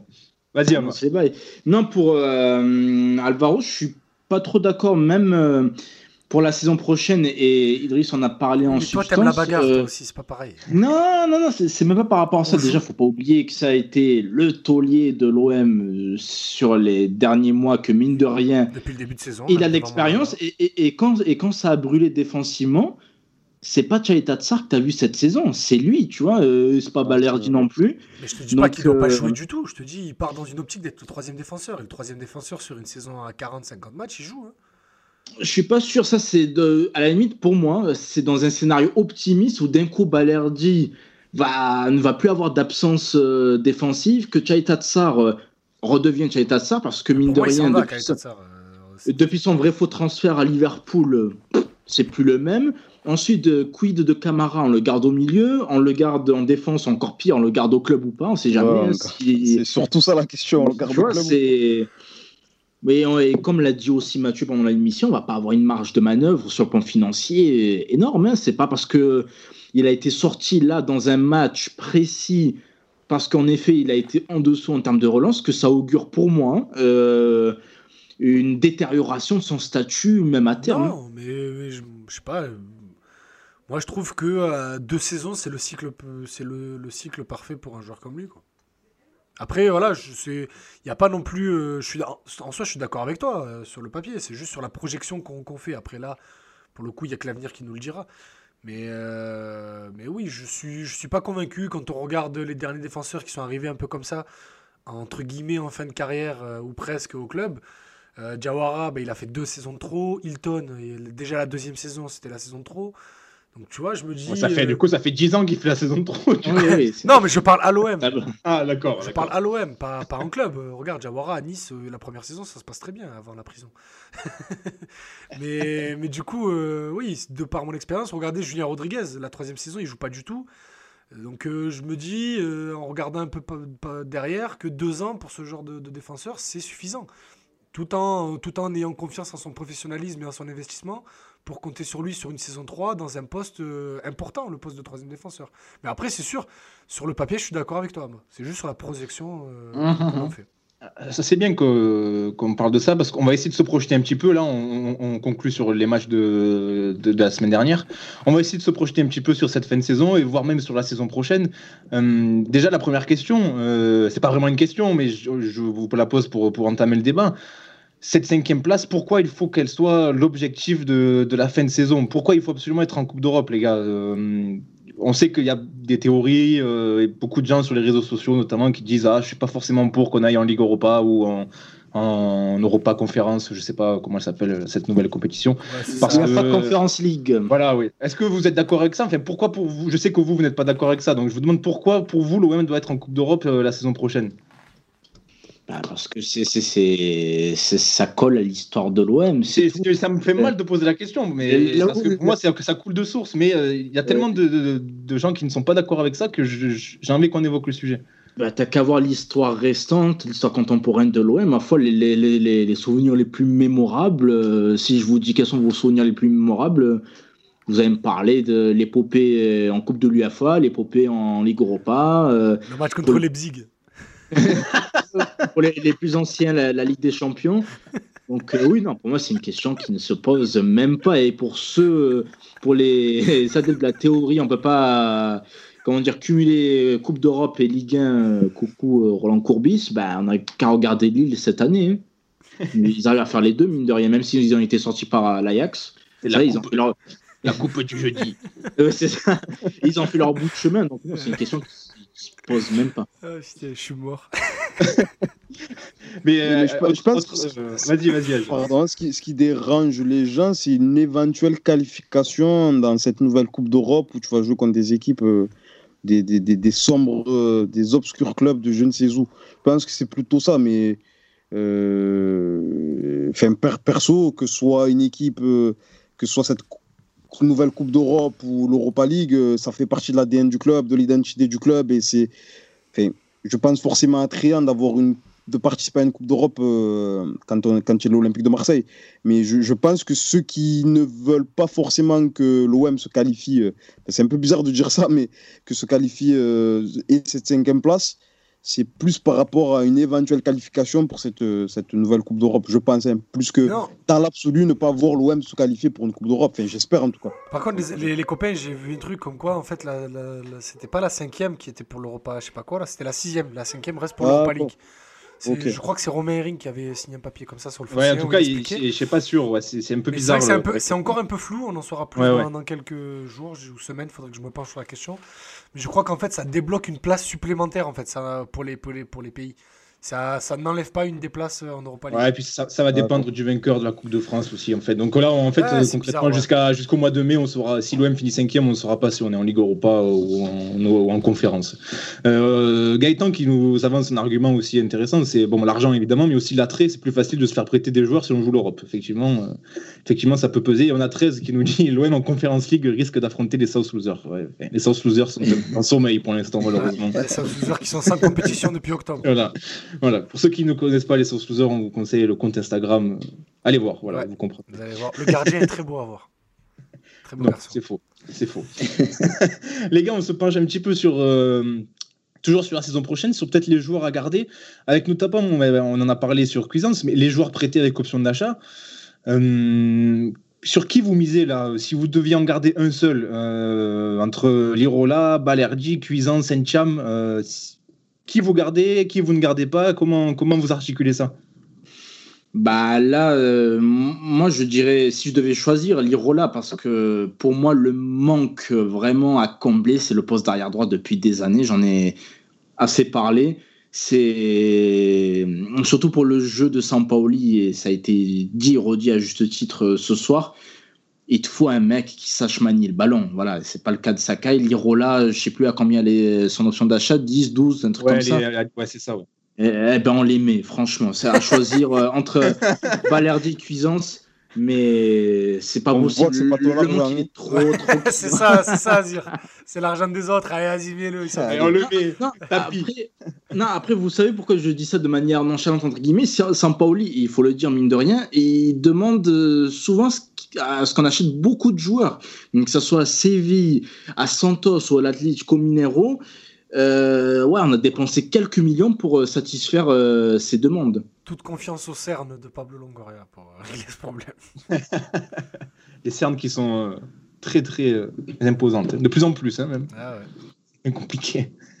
Vas-y, Non, Ama. c'est bail. Non, pour euh, Alvaro, je suis pas trop d'accord, même euh, pour la saison prochaine, et Idriss en a parlé en Mais toi, substance. t'aimes la bagarre, euh, toi aussi, c'est pas pareil. Non, non, non, c'est même pas par rapport à ça. Ouf. Déjà, faut pas oublier que ça a été le taulier de l'OM euh, sur les derniers mois, que mine de rien, Depuis le début de saison. il a de l'expérience. Et, et- et quand, et quand ça a brûlé défensivement, c'est pas Chaita Tsar que t'as vu cette saison, c'est lui, tu vois. euh, c'est pas Ouais, Balerdi non plus. Mais je te dis Donc, pas qu'il doit pas euh, jouer du tout. Je te dis, il part dans une optique d'être le troisième défenseur. Et le troisième défenseur sur une saison à 40-50 matchs, il joue. hein. Je suis pas sûr, ça c'est de... à la limite pour moi, c'est dans un scénario optimiste où d'un coup Balerdi va... ne va plus avoir d'absence euh, défensive, que Chaita Tsar euh, redevienne Chaita Tsar parce que mine Pour de moi, rien, va, depuis, euh, son vrai faux transfert à Liverpool, c'est plus le même. Ensuite, euh, quid de Camara, on le garde au milieu, on le garde en défense, encore pire, on le garde au club ou pas, on sait jamais. Ouais, hein, si- C'est surtout ça la question. on regarde tu vois, le club. c'est. Mais on- et comme l'a dit aussi Mathieu pendant l'émission, on va pas avoir une marge de manœuvre sur le plan financier énorme. Hein. C'est pas parce que il a été sorti là dans un match précis, parce qu'en effet il a été en dessous en termes de relance, que ça augure pour moi euh, une détérioration de son statut même à terme. Non, mais, mais je, je sais pas. Moi, je trouve que euh, deux saisons, c'est le cycle, c'est le, le cycle parfait pour un joueur comme lui. Après, voilà, il y a pas non plus. euh, en en soi, je suis d'accord avec toi euh, sur le papier. C'est juste sur la projection qu'on fait. Après là, pour le coup, il y a que l'avenir qui nous le dira. Mais, mais oui, je suis, je suis pas convaincu quand on regarde les derniers défenseurs qui sont arrivés un peu comme ça, entre guillemets en fin de carrière ou presque au club. Diawara, bah, il a fait deux saisons de trop. Hilton, il- déjà la deuxième saison, c'était la saison de trop. Donc tu vois, je me dis. Ça fait, euh, Du coup, ça fait 10 ans qu'il fait la saison trop. du coup. Oui, oui, c'est- Non, mais je parle à l'OM. Ah, d'accord. Je parle à l'OM, pas, pas en club. Euh, regarde, Jawara à Nice, euh, la première saison, ça se passe très bien avant la prison. (laughs) mais, mais du coup, euh, oui, de par mon expérience, regardez Julien Rodriguez, la troisième saison, il joue pas du tout. Donc euh, je me dis, euh, en regardant un peu pas- pas derrière, que deux ans pour ce genre de, de défenseur, c'est suffisant. Tout en, tout en ayant confiance en son professionnalisme et en son investissement pour compter sur lui sur une saison 3 dans un poste euh, important, le poste de troisième défenseur. Mais après, c'est sûr, sur le papier, je suis d'accord avec toi. C'est juste sur la projection euh, qu'on en fait. Ça c'est bien qu'on parle de ça parce qu'on va essayer de se projeter un petit peu. Là, on, on- on conclut sur les matchs de, de- de la semaine dernière. On va essayer de se projeter un petit peu sur cette fin de saison et voire même sur la saison prochaine. Euh, déjà, la première question, euh, c'est pas vraiment une question, mais je, je vous la pose pour, pour entamer le débat. Cette cinquième place, pourquoi il faut qu'elle soit l'objectif de, de la fin de saison? Pourquoi il faut absolument être en Coupe d'Europe, les gars? Euh, on sait qu'il y a des théories euh, et beaucoup de gens sur les réseaux sociaux notamment qui disent ah je suis pas forcément pour qu'on aille en Ligue Europa ou en, en Europa Conférence, je sais pas comment elle s'appelle cette nouvelle compétition. Ouais, Parce ça. n'y que- a pas de Conference League. Voilà, oui. Est-ce que vous êtes d'accord avec ça? Enfin, pourquoi pour vous? Je sais que vous vous n'êtes pas d'accord avec ça, donc je vous demande pourquoi pour vous l'OM doit être en Coupe d'Europe euh, la saison prochaine? Bah, parce que c'est, c'est, c'est, c'est- ça colle à l'histoire de l'OM. C'est- C'est tout. c'est- ça me fait mal de poser la question, mais parce que pour moi c'est que ça coule de source. Mais euh, il y a tellement de, de- de gens qui ne sont pas d'accord avec ça que je- je- j'ai envie qu'on évoque le sujet. Bah, t'as qu'à voir l'histoire restante, l'histoire contemporaine de l'OM. Ma foi, les, les, les, les- les souvenirs les plus mémorables, euh, si je vous dis quels sont vos souvenirs les plus mémorables, euh, vous allez me parler de l'épopée en Coupe de l'UFA, l'épopée en Ligue Europa, euh, Le match contre Pour- Leipzig. (laughs) pour les, les plus anciens, la, la Ligue des Champions. Donc euh, oui, non, pour moi, c'est une question qui ne se pose même pas. Et pour ceux, euh, pour les (laughs) adeptes de la théorie, on peut pas, euh, comment dire, cumuler Coupe d'Europe et Ligue 1, euh, coucou Roland Courbis, bah, on n'a qu'à regarder Lille cette année. hein. Ils arrivent à faire les deux, mine de rien, même s'ils ont été sortis par l'Ajax. C'est Ça, ils ont coupe- fait leur... la coupe du jeudi. (laughs) euh, c'est ça. Ils ont fait leur bout de chemin, donc c'est une question qui se pose même pas. Ah, putain, je suis mort. (laughs) Mais, euh, Mais je je pense autre- que- euh, vas-y, vas-y. Pardon, ce qui, ce qui dérange les gens, c'est une éventuelle qualification dans cette nouvelle Coupe d'Europe où tu vas jouer contre des équipes, euh, des, des, des, des sombres, euh, des obscurs clubs de je ne sais où. Je pense que c'est plutôt ça, mais euh, enfin, per- perso, que ce soit une équipe, euh, que ce soit cette nouvelle Coupe d'Europe ou l'Europa League, euh, ça fait partie de l'ADN du club, de l'identité du club, et c'est, je pense forcément attrayant d'avoir une de participer à une Coupe d'Europe euh, quand, on, quand il y a l'Olympique de Marseille. Mais je, pense que ceux qui ne veulent pas forcément que l'OM se qualifie, euh, c'est un peu bizarre de dire ça, mais que se qualifie et cette cinquième place, c'est plus par rapport à une éventuelle qualification pour cette, cette nouvelle Coupe d'Europe, je pense, hein, plus que Non, dans l'absolu ne pas voir l'OM se qualifier pour une Coupe d'Europe. Enfin, j'espère en tout cas. par contre, les, les- les copains, j'ai vu un truc comme quoi, en fait, la, la- la- c'était pas la cinquième qui était pour l'Europa, je sais pas quoi, là, c'était la sixième. La cinquième reste pour Ah, l'Europa. League. Je crois que c'est Romain Herring qui avait signé un papier comme ça sur le Ouais, en tout cas, il je suis pas sûr. ouais, c'est un peu bizarre. c'est encore un peu flou, on en saura plus Ouais, dans, ouais. dans quelques jours ou semaines, il faudrait que je me penche sur la question. Mais je crois qu'en fait, ça débloque une place supplémentaire en fait, ça, pour, les, pour, les, pour les pays. Ça, ça n'enlève pas une des places euh, en Europa League. Ouais, et puis ça, ça va dépendre du vainqueur de la Coupe de France aussi, en fait. Donc là, en fait, Ouais, euh, concrètement, jusqu'à jusqu'au mois de mai, on saura si l'OM finit cinquième, on ne saura pas si on est en Ligue Europa ou en, ou en conférence. Euh, Gaëtan qui nous avance un argument aussi intéressant, c'est bon l'argent évidemment, mais aussi l'attrait. C'est plus facile de se faire prêter des joueurs si on joue l'Europe. Effectivement, euh, effectivement, ça peut peser. Et on a 13 qui nous dit (laughs) l'OM en Conférence League risque d'affronter les South Losers. Ouais. les South Losers sont (laughs) en sommeil pour l'instant, malheureusement. Les South Losers qui sont sans compétition depuis octobre. Voilà. Voilà. Pour ceux qui ne connaissent pas les South Losers, on vous conseille le compte Instagram. Allez voir, voilà, Ouais. vous comprenez. Vous allez voir. Le gardien est très beau à voir. Très beau Non, garçon. c'est faux. C'est faux. (laughs) les gars, on se penche un petit peu sur. euh, toujours sur la saison prochaine, sur peut-être les joueurs à garder, avec notamment, on on en a parlé sur Cuisance, mais les joueurs prêtés avec option d'achat. Euh, sur qui vous misez là? Si vous deviez en garder un seul, euh, entre Lirola, Balerdi, Cuisance, Encham, euh, qui vous gardez, qui vous ne gardez pas Comment, comment vous articulez ça? Bah là, euh, moi je dirais, si je devais choisir, l'Irola, parce que pour moi, le manque vraiment à combler, c'est le poste d'arrière droit depuis des années. J'en ai assez parlé. C'est surtout pour le jeu de Sampaoli, et ça a été dit et redit à juste titre euh, ce soir. Il te faut un mec qui sache manier le ballon. Voilà, c'est pas le cas de Sakai. Lirola, je sais plus à combien est son option d'achat, 10, 12, un truc Ouais, comme ça. ouais, c'est ça. ouais. Eh, eh ben on les met, franchement. C'est à choisir euh, entre (laughs) Balerdi et Cuisance, mais c'est pas On possible. voit que c'est pas le monde, il hein. est trop, trop. (laughs) c'est ça, c'est ça, Azir. C'est l'argent des autres. Allez, vas-y, mets-le. s'en Allez, on le met. Non, Tapis. après, non, après, vous savez pourquoi je dis ça de manière nonchalante, entre guillemets? Sa- Sampaoli, il faut le dire mine de rien, il demande euh, souvent ce à ce qu'on achète beaucoup de joueurs, donc que ce soit à Séville, à Santos ou à l'Atlético Mineiro. Euh, ouais, on a dépensé quelques millions pour euh, satisfaire euh, ces demandes. Toute confiance au CERN de Pablo Longoria pour euh, régler ce problème. (laughs) Les cernes qui sont euh, très très euh, imposantes. De plus en plus, hein, même. Ah ouais. C'est compliqué. (laughs)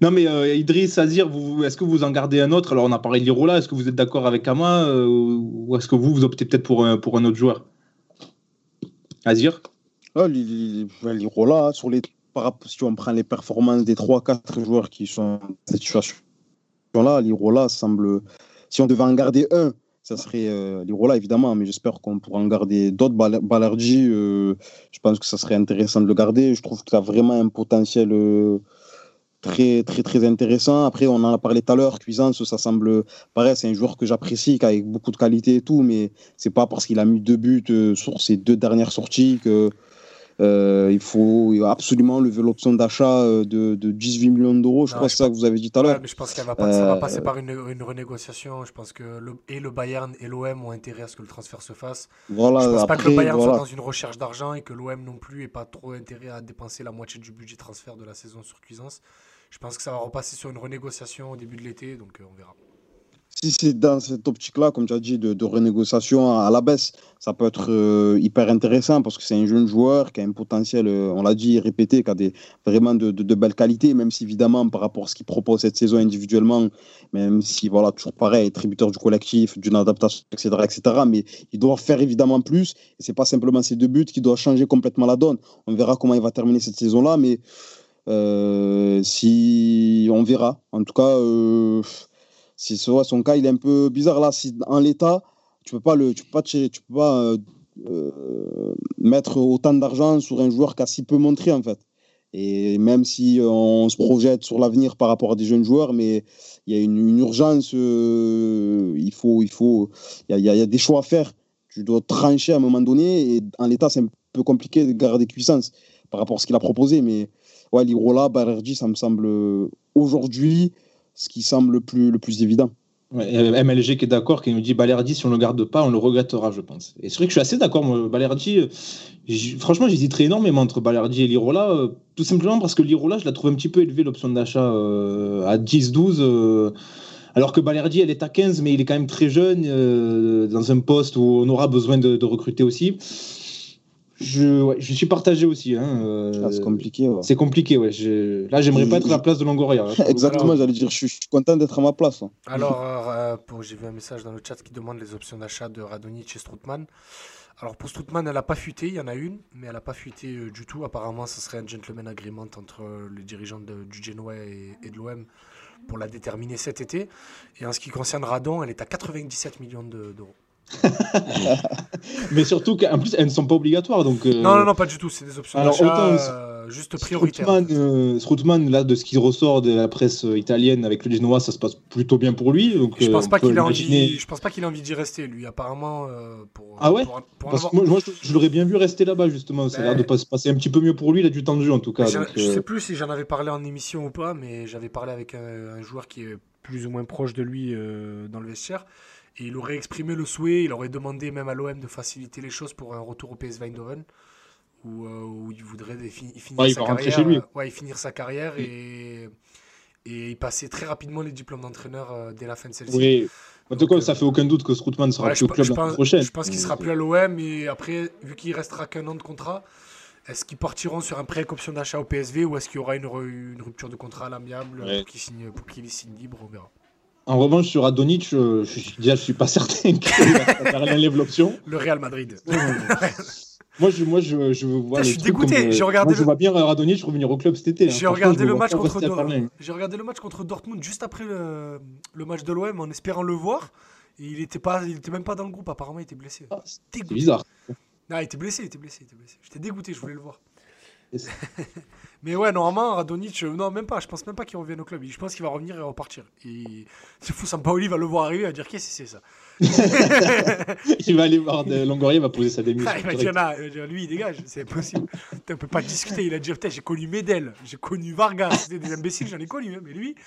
non, mais euh, Idriss, Azir, est-ce que vous en gardez un autre? Alors, on a parlé de Lirola. Est-ce que vous êtes d'accord avec Kama euh, Ou est-ce que vous, vous optez peut-être pour un, pour un autre joueur? Azir? Ah, li- li- li- Lirola, sur les, si on prend les performances des 3-4 joueurs qui sont dans cette situation-là, Lirola semble. Si on devait en garder un, ça serait euh, Lirola, évidemment, mais j'espère qu'on pourra en garder d'autres. Bal- Balerdi, euh, je pense que ça serait intéressant de le garder. Je trouve qu'il a vraiment un potentiel euh, très, très, très intéressant. Après, on en a parlé tout à l'heure, Cuisance, ça semble. Pareil, c'est un joueur que j'apprécie, qui a beaucoup de qualité et tout, mais c'est pas parce qu'il a mis deux buts euh, sur ses deux dernières sorties que. euh, il faut absolument lever l'option d'achat euh, de, de 18 millions d'euros. Je Non, crois que c'est ça que vous avez dit tout à l'heure. mais je pense qu'elle va pas, ça va passer par une, une renégociation. Je pense que le, et le Bayern et l'OM ont intérêt à ce que le transfert se fasse. Voilà, je pense pas que le Bayern voilà. soit dans une recherche d'argent et que l'OM non plus ait pas trop intérêt à dépenser la moitié du budget transfert de la saison sur Cuisance. Je pense que ça va repasser sur une renégociation au début de l'été, donc euh, on verra. Si c'est dans cette optique-là, comme tu as dit, de, renégociation à la baisse, ça peut être euh, hyper intéressant parce que c'est un jeune joueur qui a un potentiel, euh, on l'a dit, répété, qui a vraiment de, de- de belles qualités, même si évidemment, par rapport à ce qu'il propose cette saison individuellement, même si, voilà, toujours pareil, tributeur du collectif, d'une adaptation, etc., etc., mais il doit faire évidemment plus. Et c'est pas simplement ces deux buts qui doivent changer complètement la donne. On verra comment il va terminer cette saison-là, mais si on verra. En tout cas, euh, soit son cas, il est un peu bizarre là. Si en l'état, tu peux pas le, tu peux pas, tu peux pas euh, euh, mettre autant d'argent sur un joueur qui a si peu montré en fait. Et même si on se projette sur l'avenir par rapport à des jeunes joueurs, mais il y a une, urgence, euh, il faut, il faut, il y a des choix à faire. Tu dois trancher à un moment donné. Et en l'état, c'est un peu compliqué de garder puissance par rapport à ce qu'il a proposé. Mais ouais, Lirola, Balerdi, ça me semble euh, aujourd'hui ce qui semble le plus, le plus évident. MLG qui est d'accord, qui nous dit Balerdi, si on ne le garde pas, on le regrettera, je pense. Et c'est vrai que je suis assez d'accord, Balerdi. euh, franchement, j'hésiterais énormément entre Balerdi et Lirola, euh, tout simplement parce que Lirola, je la trouve un petit peu élevée, l'option d'achat à 10-12. euh, alors que Balerdi, elle est à 15, mais il est quand même très jeune, dans un poste où on aura besoin de recruter aussi. Je, ouais, je suis partagé aussi. hein, euh, Ah, c'est compliqué. ouais. c'est compliqué, ouais. je- Là, j'aimerais pas être à la place de Longoria. hein. (laughs) Exactement, j'allais dire, je suis, je suis content d'être à ma place. hein. Alors, euh, pour- j'ai vu un message dans le chat qui demande les options d'achat de Radonic et Stroutman. Alors pour Stroutman, elle n'a pas fuité, il y en a une, mais elle n'a pas fuité euh, du tout. Apparemment, ce serait un gentleman agreement entre les dirigeants de- du Genoa et, et de l'OM pour la déterminer cet été. Et en ce qui concerne Radon, elle est à 97 millions de- d'euros. (laughs) Mais surtout qu'en plus, elles ne sont pas obligatoires. Donc, euh, Non, non, non, pas du tout, c'est des options alors, autant- euh, juste prioritaires. Strootman, euh, là, de ce qui ressort de la presse euh, italienne avec le Genoa, ça se passe plutôt bien pour lui. Donc, Je euh, pense pas qu'il a imaginer- envie. Je pense pas qu'il a envie d'y rester, lui. Apparemment, euh, pour. Ah ouais? pour, pour en Parce avoir- que moi, je, je l'aurais bien vu rester là-bas, justement. Ça a l'air Ben- de pas se passer un petit peu mieux pour lui. Il a du temps de jeu, en tout cas. Je, donc, je euh, sais plus si j'en avais parlé en émission ou pas, mais j'avais parlé avec un, un joueur qui est plus ou moins proche de lui euh, dans le vestiaire. Et il aurait exprimé le souhait, il aurait demandé même à l'OM de faciliter les choses pour un retour au PS Eindhoven, où, euh, où il voudrait finir Ouais, sa carrière. chez lui. euh, ouais, finir sa carrière et, et il passait très rapidement les diplômes d'entraîneur euh, dès la fin de celle-ci. oui. En tout cas, ça fait aucun doute que Strootman sera Ouais, plus au club l'année prochaine. je pense qu'il sera plus à l'OM et après, vu qu'il restera qu'un an de contrat, est-ce qu'ils partiront sur un prêt avec option d'achat au PSV ou est-ce qu'il y aura une, re- une rupture de contrat à l'amiable Ouais. pour qu'il signe, signe libre On verra. En revanche, sur Adonic, je, je, suis- déjà, je suis pas (laughs) certain qu'il enlève l'option. Le Real Madrid. (laughs) Moi, je, moi, je, je vois je suis dégoûté, j'ai regardé moi, je le- vois bien Radonic revenir au club cet été. hein. J'ai regardé, je le match contre. J'ai regardé le match contre Dortmund juste après le, le match de l'OM en espérant le voir. Et il était pas, il était même pas dans le groupe. Apparemment, il était blessé. Ah, C'est bizarre. Non, il était blessé, il était blessé, il était blessé. J'étais dégoûté, je voulais le voir. (laughs) Mais ouais, normalement, Radonic, euh, non, même pas. Je pense même pas qu'il revienne au club. Je pense qu'il va revenir et repartir. Et... C'est fou, Sampaoli va le voir arriver, il va dire qu'est-ce que c'est ça (laughs) Il va aller voir de Longoria, il va poser sa démission. Ah, il va dire, dire, lui, il dégage, c'est impossible. On peut pas discuter. Il a dit, putain, j'ai connu Medel, j'ai connu Vargas, c'était des imbéciles, j'en ai connu, mais lui. (laughs)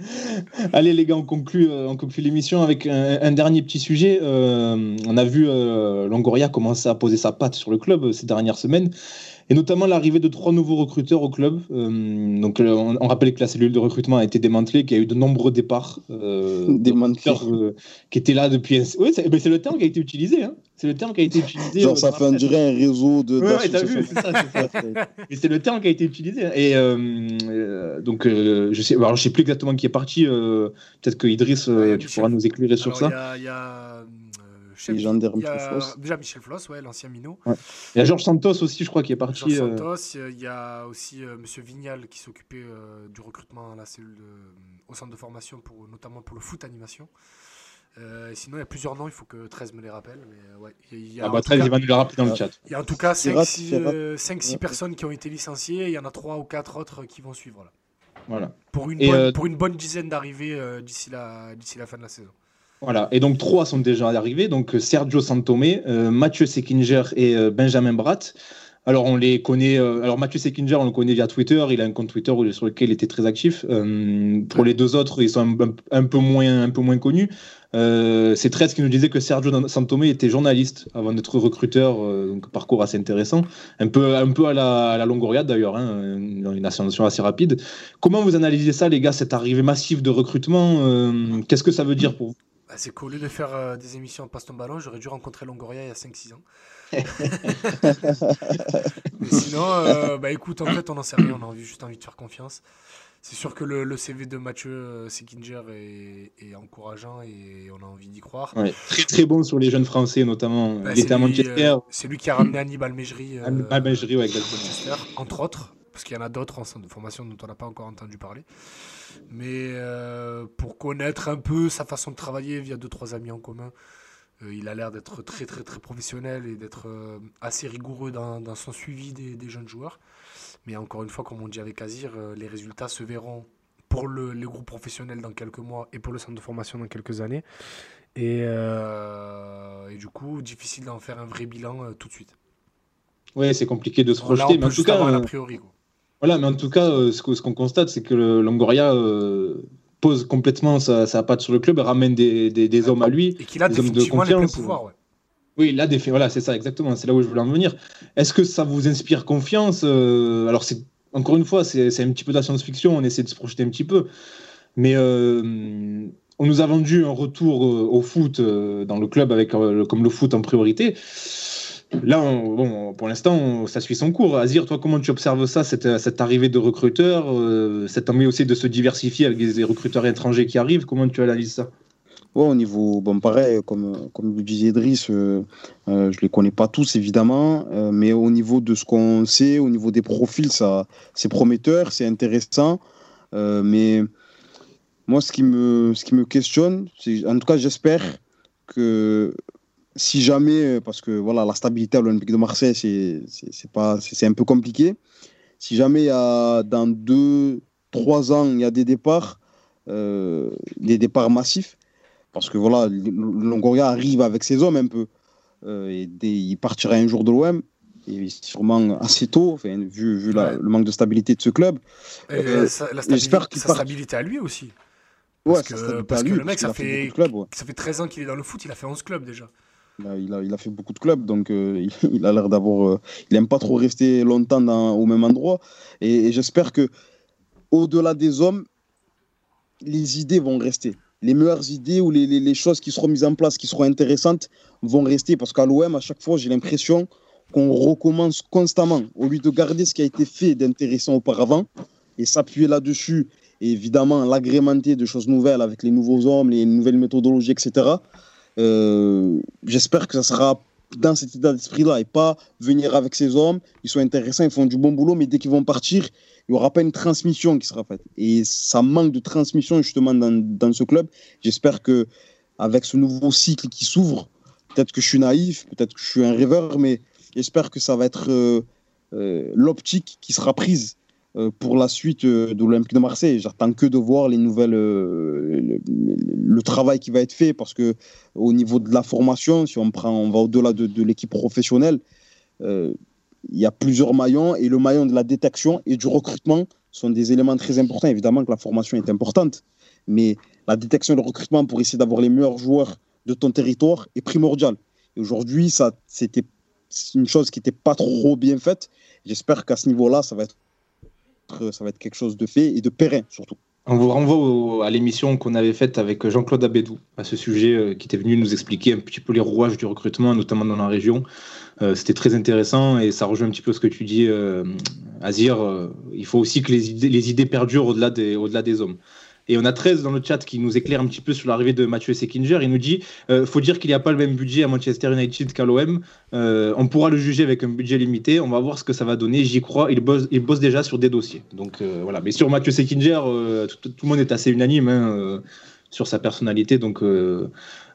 (laughs) Allez les gars, on conclut, euh, on conclut l'émission avec un, un dernier petit sujet. Euh, on a vu euh, Longoria commencer à poser sa patte sur le club ces dernières semaines et notamment l'arrivée de trois nouveaux recruteurs au club. Euh, donc, on, on rappelle que la cellule de recrutement a été démantelée, qu'il y a eu de nombreux départs. Qui étaient là depuis. un- Oui, c'est le terme qui a été utilisé. Hein. C'est le terme qui a été utilisé. Genre, ça fait presse. dirait un réseau de. Ouais, ouais, t'as vu, c'est ça, c'est ça. Mais c'est le terme qui a été utilisé. hein. Et euh, euh, donc, euh, je sais, alors, je sais plus exactement qui est parti. euh, Peut-être que Idriss, Ouais, tu Michel. pourras nous éclairer sur ça. Il y a. y a, euh, y a Floss. Déjà Michel Floss, ouais, l'ancien minot. Il y a Georges Santos aussi, je crois, qui est parti. Euh, Santos, il y a aussi euh, Monsieur Vignal qui s'occupait euh, du recrutement à la cellule de- au centre de formation, pour, notamment pour le foot animation. Euh, sinon, il y a plusieurs noms, il faut que 13 me les rappelle. Mais, euh, ouais, il y a- il y a Ah en bah tout 13, cas- il va nous le rappeler dans le Ah. chat. il y a en tout cas Ferrat, 5-6 Ferrat. euh, personnes qui ont été licenciées. et Il y en a 3 ou 4 autres qui vont suivre. Là. Voilà. Pour, une Et, bonne, euh, pour une bonne dizaine d'arrivées euh, d'ici la, la fin de la saison. Voilà. Et donc, trois sont déjà arrivés. Donc, euh, Sergio Santomé, euh, Mathieu Sekinger et euh, Benjamin Bratt. Alors, on les connaît. euh, alors, Mathieu Sekinger, on le connaît via Twitter. Il a un compte Twitter sur lequel il était très actif. Euh, pour les deux autres, ils sont un, peu, moins, un peu moins connus. Euh, c'est 13 qui nous disait que Sergio Santomé était journaliste avant d'être recruteur. donc, parcours assez intéressant. Un peu, un peu à la, Longoria d'ailleurs, hein, une ascension assez rapide. Comment vous analysez ça, les gars, cette arrivée massive de recrutement Qu'est-ce que ça veut dire pour vous? Bah, c'est qu'au lieu de faire des émissions passe ton ballon, j'aurais dû rencontrer Longoria il y a 5-6 ans. Mais sinon, euh, bah écoute, en fait, on n'en sait rien, on a juste envie de faire confiance. C'est sûr que le, le CV de Mathieu euh, Sekinger est, est encourageant et on a envie d'y croire. Ouais, très très bon sur les jeunes français notamment. Bah, il c'est était à lui, Manchester. euh, c'est lui qui a ramené Hannibal Mejri euh, Hannibal à Mejri, ouais, exactement. Entre autres, parce qu'il y en a d'autres en centre de formation dont on n'a pas encore entendu parler. Mais euh, pour connaître un peu sa façon de travailler via deux trois amis en commun, euh, il a l'air d'être très très très professionnel et d'être euh, assez rigoureux dans, dans son suivi des, des jeunes joueurs. Mais encore une fois, comme on dit avec Azir, euh, les résultats se verront pour le, les groupes professionnels dans quelques mois et pour le centre de formation dans quelques années. Et, et du coup, difficile d'en faire un vrai bilan tout de suite. Ouais, c'est compliqué de se Là, projeter. Mais en tout cas, priori. quoi. voilà, mais en tout cas, ce qu'on constate, c'est que le Longoria pose complètement sa, sa patte sur le club, et ramène des, des- des hommes à lui. Et qu'il a des hommes de confiance, pouvoirs. Ouais. Oui, là, des faits, voilà, c'est ça, exactement. C'est là où je voulais en venir. Est-ce que ça vous inspire confiance Euh, Alors, c'est encore une fois, c'est c'est un petit peu de la science-fiction. On essaie de se projeter un petit peu, mais euh, on nous a vendu un retour euh, au foot dans le club avec comme le foot en priorité. Là, on- bon, pour l'instant, ça suit son cours. Azir, toi, comment tu observes ça, cette, cette arrivée de recruteurs, euh, cette envie aussi de se diversifier avec des recruteurs étrangers qui arrivent? Comment tu analyses ça? Au niveau, bon, pareil, comme, comme le disait Idriss, euh, euh, je les connais pas tous évidemment, euh, mais au niveau de ce qu'on sait, au niveau des profils, ça, c'est prometteur, c'est intéressant. euh, mais moi, ce qui me, ce qui me questionne, c'est, en tout cas, j'espère que si jamais, parce que voilà, la stabilité à l'Olympique de Marseille, c'est, c'est, c'est pas, c'est, c'est un peu compliqué. Si jamais il y a, dans deux, trois ans, il y a des départs, euh, des départs massifs, parce que voilà, Longoria arrive avec ses hommes un peu. Euh, et des- il partira un jour de l'OM, et sûrement assez tôt, enfin, vu, vu la- Ouais. le manque de stabilité de ce club. Euh, sa, la j'espère stabilité, qu'il sa part- stabilité à lui aussi. Parce ça que- parce que lui, le mec, ça fait ouais. Ça fait 13 ans qu'il est dans le foot, il a fait 11 clubs déjà. Il a, fait beaucoup de clubs, donc euh, (laughs) il, a l'air d'avoir. euh, il aime pas trop rester longtemps au même endroit. Et, j'espère que, au-delà des hommes, les idées vont rester. Les meilleures idées ou les, les- les choses qui seront mises en place, qui seront intéressantes, vont rester. Parce qu'à l'OM, à chaque fois, j'ai l'impression qu'on recommence constamment. Au lieu de garder ce qui a été fait d'intéressant auparavant et s'appuyer là-dessus, et évidemment l'agrémenter de choses nouvelles avec les nouveaux hommes, les nouvelles méthodologies, etc. Euh, J'espère que ça sera dans cet état d'esprit-là et pas venir avec ces hommes. Ils sont intéressants, ils font du bon boulot, mais dès qu'ils vont partir, il n'y aura pas une transmission qui sera faite. Et ça manque de transmission justement dans, dans ce club. J'espère que avec ce nouveau cycle qui s'ouvre, peut-être que je suis naïf, peut-être que je suis un rêveur, mais j'espère que ça va être euh, euh, l'optique qui sera prise pour la suite euh, de l'Olympique de Marseille. J'attends que de voir les nouvelles, euh, le, travail qui va être fait parce que au niveau de la formation, si on prend, on va au-delà de, l'équipe professionnelle, euh, il y a plusieurs maillons et le maillon de la détection et du recrutement sont des éléments très importants. Évidemment que la formation est importante, mais la détection et le recrutement pour essayer d'avoir les meilleurs joueurs de ton territoire est primordial. Et aujourd'hui, ça, c'était une chose qui n'était pas trop bien faite. J'espère qu'à ce niveau-là, ça va être ça va être quelque chose de fait et de pérenne surtout. On vous renvoie au- à l'émission qu'on avait faite avec Jean-Claude Abédou à ce sujet, euh, qui était venu nous expliquer un petit peu les rouages du recrutement, notamment dans la région. Euh, C'était très intéressant et ça rejoint un petit peu ce que tu dis, euh, Azir. Euh, il faut aussi que les idées, perdurent des, au-delà des hommes. Et on a 13 dans le chat qui nous éclaire un petit peu sur l'arrivée de Mathieu Sekinger. Il nous dit euh, faut dire qu'il n'y a pas le même budget à Manchester United qu'à l'OM. Euh, on pourra le juger avec un budget limité. On va voir ce que ça va donner. J'y crois. Il bosse, il bosse déjà sur des dossiers. Donc euh, voilà. Mais sur Mathieu Sekinger, euh, tout, tout le monde est assez unanime hein, sur sa personnalité. Donc,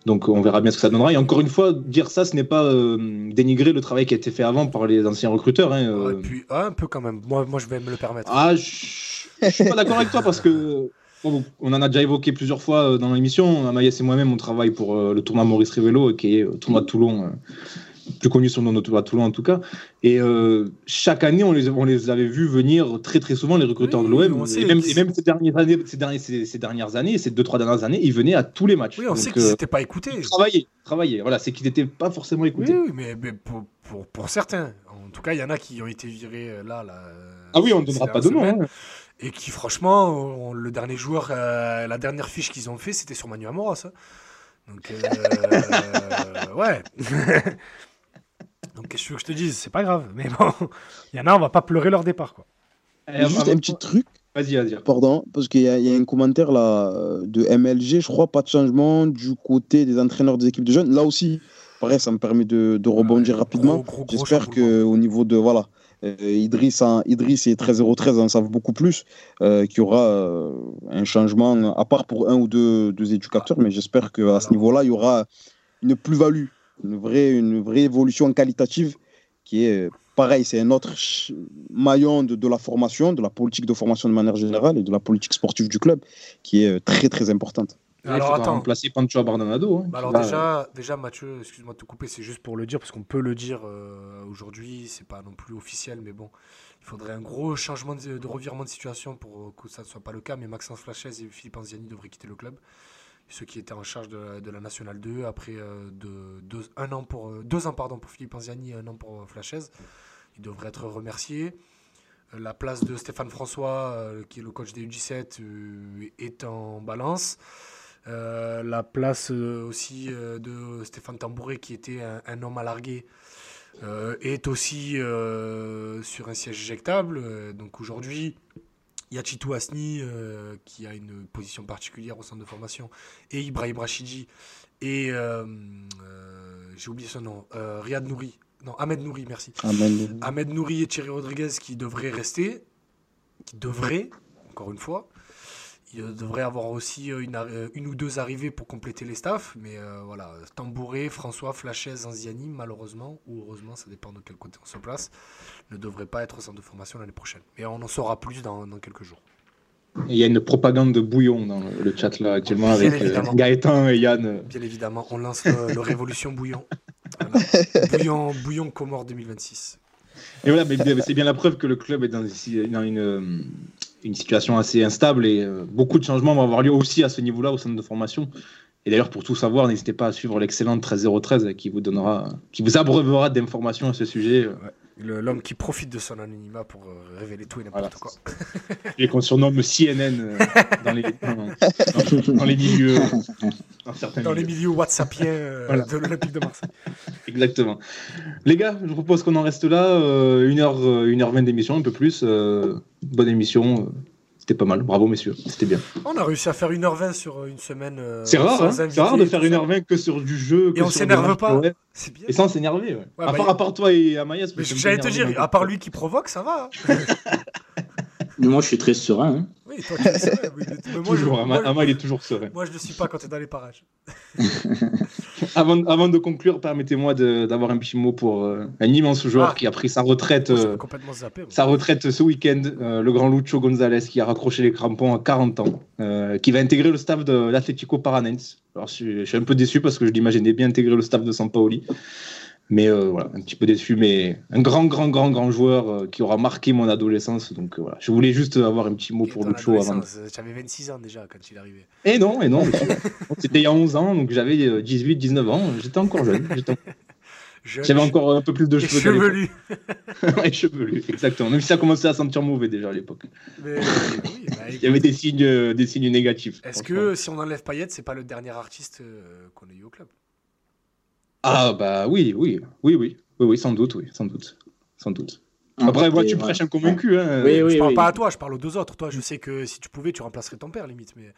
donc on verra bien ce que ça donnera. Et encore une fois, dire ça, ce n'est pas euh, dénigrer le travail qui a été fait avant par les anciens recruteurs. hein, euh. Ouais, puis, un peu quand même. Moi, moi, je vais me le permettre. Ah, je je suis pas d'accord avec toi parce que bon, on en a déjà évoqué plusieurs fois euh, dans l'émission. Amaïs et moi-même, on travaille pour euh, le tournoi Maurice Révélo, qui est le tournoi de Toulon, euh, plus connu nom de tournoi de Toulon en tout cas. Et euh, chaque année, on les, on les avait vus venir très très souvent, les recruteurs Oui, de l'OM. Et même, et même ces, dernières années, ces, derniers, ces, ces dernières années, ces deux, trois dernières années, ils venaient à tous les matchs. oui, on Donc, sait qu'ils euh, n'étaient pas écoutés. travailler, travailler. Voilà, c'est qu'ils n'étaient pas forcément écoutés. oui, mais, mais pour, pour, pour certains. En tout cas, il y en a qui ont été virés euh, là. là euh, Ah oui, on ne donnera pas de nom. hein. Et qui, franchement, on- le dernier joueur, euh, la dernière fiche qu'ils ont fait, c'était sur Manu Amoros. hein. Donc, euh, (laughs) ouais. (laughs) Donc, qu'est-ce que tu veux que je te dise? C'est pas grave. Mais bon, (laughs) il y en a, on va pas pleurer leur départ. Quoi. Et Juste un petit truc, Vas-y, vas-y. pardon, parce qu'il y, a- il y a un commentaire là de MLG, je crois, pas de changement du côté des entraîneurs des équipes de jeunes. Là aussi, pareil, ça me permet de, de rebondir Ouais, rapidement. J'espère qu'au niveau de. Voilà. Euh, Idriss, Idriss et 13013 en savent beaucoup plus, euh, qu'il y aura euh, un changement, à part pour un ou deux, deux éducateurs, mais j'espère qu'à ce niveau-là, il y aura une plus-value, une vraie, une vraie évolution qualitative qui est pareil, c'est un autre maillon de, de la formation, de la politique de formation de manière générale et de la politique sportive du club qui est euh, très très importante. Alors, Alors, il faudra attends. remplacer Pancho Bardonado. hein, Bah alors va- déjà, déjà Mathieu, excuse-moi de te couper, c'est juste pour le dire, parce qu'on peut le dire euh, aujourd'hui, c'est pas non plus officiel, mais bon, il faudrait un gros changement de, de revirement de situation pour que ça ne soit pas le cas, mais Maxence Flachez et Philippe Anziani devraient quitter le club. Ceux qui étaient en charge de, la- de la Nationale 2, après euh, de, deux, un an pour, euh, deux ans pardon, pour Philippe Anziani et un an pour euh, Flachez, ils devraient être remerciés. Euh, La place de Stéphane François, euh, qui est le coach des U17, euh, est en balance. Euh, la place euh, aussi euh, de Stéphane Tambouret, qui était un, un homme à larguer, est aussi sur un siège éjectable. Donc aujourd'hui, il y a Chitou Asni, qui a une position particulière au centre de formation, et Ibrahim Rachidi, et j'ai oublié son nom, Riyad Nouri, non, Ahmed Nouri, merci. Ahmed Nouri et Thierry Rodriguez qui devraient rester, qui devraient, encore une fois. Il euh, devrait avoir aussi euh, une, euh, une ou deux arrivées pour compléter les staffs, mais euh, voilà, Tambouré, François, Flachez, Zanziani, malheureusement, ou heureusement, ça dépend de quel côté on se place, ne devrait pas être au centre de formation l'année prochaine. Mais on en saura plus dans, dans quelques jours. Il y a une propagande de bouillon dans le le chat là actuellement Bien avec euh. Gaëtan et Yann. Bien évidemment, on lance le, le Révolution Bouillon. Voilà. Bouillon, Bouillon Comore 2026. Et voilà, mais c'est bien la preuve que le club est dans, dans une, une situation assez instable et euh, beaucoup de changements vont avoir lieu aussi à ce niveau-là au centre de formation. Et d'ailleurs, pour tout savoir, n'hésitez pas à suivre l'excellente 13013 qui vous donnera, qui vous abreuvera d'informations à ce sujet. Le- L'homme qui profite de son anonymat pour euh, révéler tout et n'importe Voilà. quoi. (laughs) Et qu'on surnomme CNN euh, dans, les, dans, dans- dans les milieux. Dans, certains Dans les milieux. WhatsAppiens euh, Voilà. de l'Olympique de Marseille. Exactement. Les gars, je vous propose qu'on en reste là. euh, une heure, euh, une heure vingt d'émission, un peu plus. euh, bonne émission. C'était pas mal. Bravo, messieurs. C'était bien. On a réussi à faire 1h20 sur euh, une semaine. euh, C'est rare, hein C'est rare de faire tout une ça. heure vingt que sur du jeu. que Et on s'énerve pas. ouais. C'est bien. Et sans s'énerver, ouais. Ouais, à, bah, part, à part toi et Amayas. Mais parce que J'allais te dire, à part lui qui provoque, ça va. Mais moi, je suis très serein. hein. Oui, toi, tu le sais. oui, mais moi, Toujours, je, Ama, moi, Ama, il est toujours serein. moi, je ne suis pas quand tu es dans les parages. (laughs) (laughs) avant, avant de conclure, permettez-moi d'avoir un petit mot pour euh, un immense joueur Ah. qui a pris sa retraite, J'avais euh, zappé. sa retraite ce week-end, euh, le grand Lucho González qui a raccroché les crampons à 40 ans, qui va intégrer le staff de l'Atlético Paranense. Alors, je, suis- je suis un peu déçu parce que je l'imaginais bien intégrer le staff de Sampaoli. Mais euh, voilà, un petit peu déçu, mais un grand, grand, grand, grand joueur euh, qui aura marqué mon adolescence. Donc euh, voilà, je voulais juste avoir un petit mot Et pour ton Lucho avant. J'avais 26 ans déjà quand il est arrivé. Et non, et non, monsieur. (laughs) C'était il y a 11 ans, donc j'avais euh, 18, 19 ans, j'étais encore jeune. (laughs) J'avais encore un peu plus de et cheveux. l'époque. chevelu. (laughs) Ouais, chevelu, exactement. Même si ça commençait à sentir mauvais déjà à l'époque. Oui, bah, Il y avait des signes, des signes négatifs. Est-ce que si on enlève Payet, c'est pas le dernier artiste qu'on ait eu au club? Ah bah oui, oui, oui, oui, oui, oui, sans doute, oui, sans doute, sans doute. Après, moi, tu prêches un convaincu, hein. Oui, oui, Je parle oui. pas à toi, je parle aux deux autres. Toi, je sais que si tu pouvais, tu remplacerais ton père, limite. Mais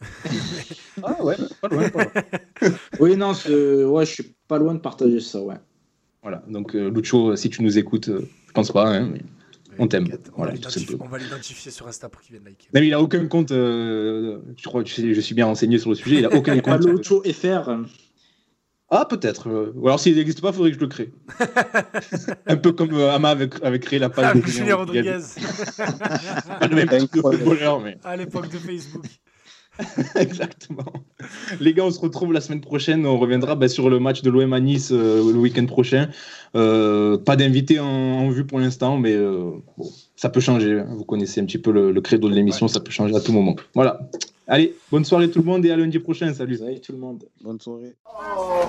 (laughs) Ah ouais, pas loin, pas loin. (laughs) Oui, non, ouais, je suis pas loin de partager ça, ouais. Voilà, donc euh, Lucho, si tu nous écoutes, euh, je pense pas, hein, mais... On t'aime. Voilà, on va l'identifier sur Insta pour qu'il vienne liker. Non, mais il a aucun compte, euh, je crois que je, sais- je suis bien renseigné sur le sujet, il a aucun (laughs) compte. Lucho FR. Ah, peut-être. euh, Ou alors, s'il n'existe pas, il faudrait que je le crée. (laughs) un peu comme euh, Ama avait, avait créé la page de Julien Rodriguez, (laughs) Pas le même type de Incroyable. footballeur, mais à l'époque de Facebook. (laughs) exactement. Les gars, on se retrouve la semaine prochaine. On reviendra bah, sur le match de l'OM à Nice euh, le week-end prochain. Euh, pas d'invité en, en vue pour l'instant, mais euh, bon, ça peut changer. hein. Vous connaissez un petit peu le, le credo de l'émission, ça peut changer à tout moment. Voilà. Allez, bonne soirée tout le monde et à lundi prochain. Salut. Salut tout le monde. Bonne soirée. Oh.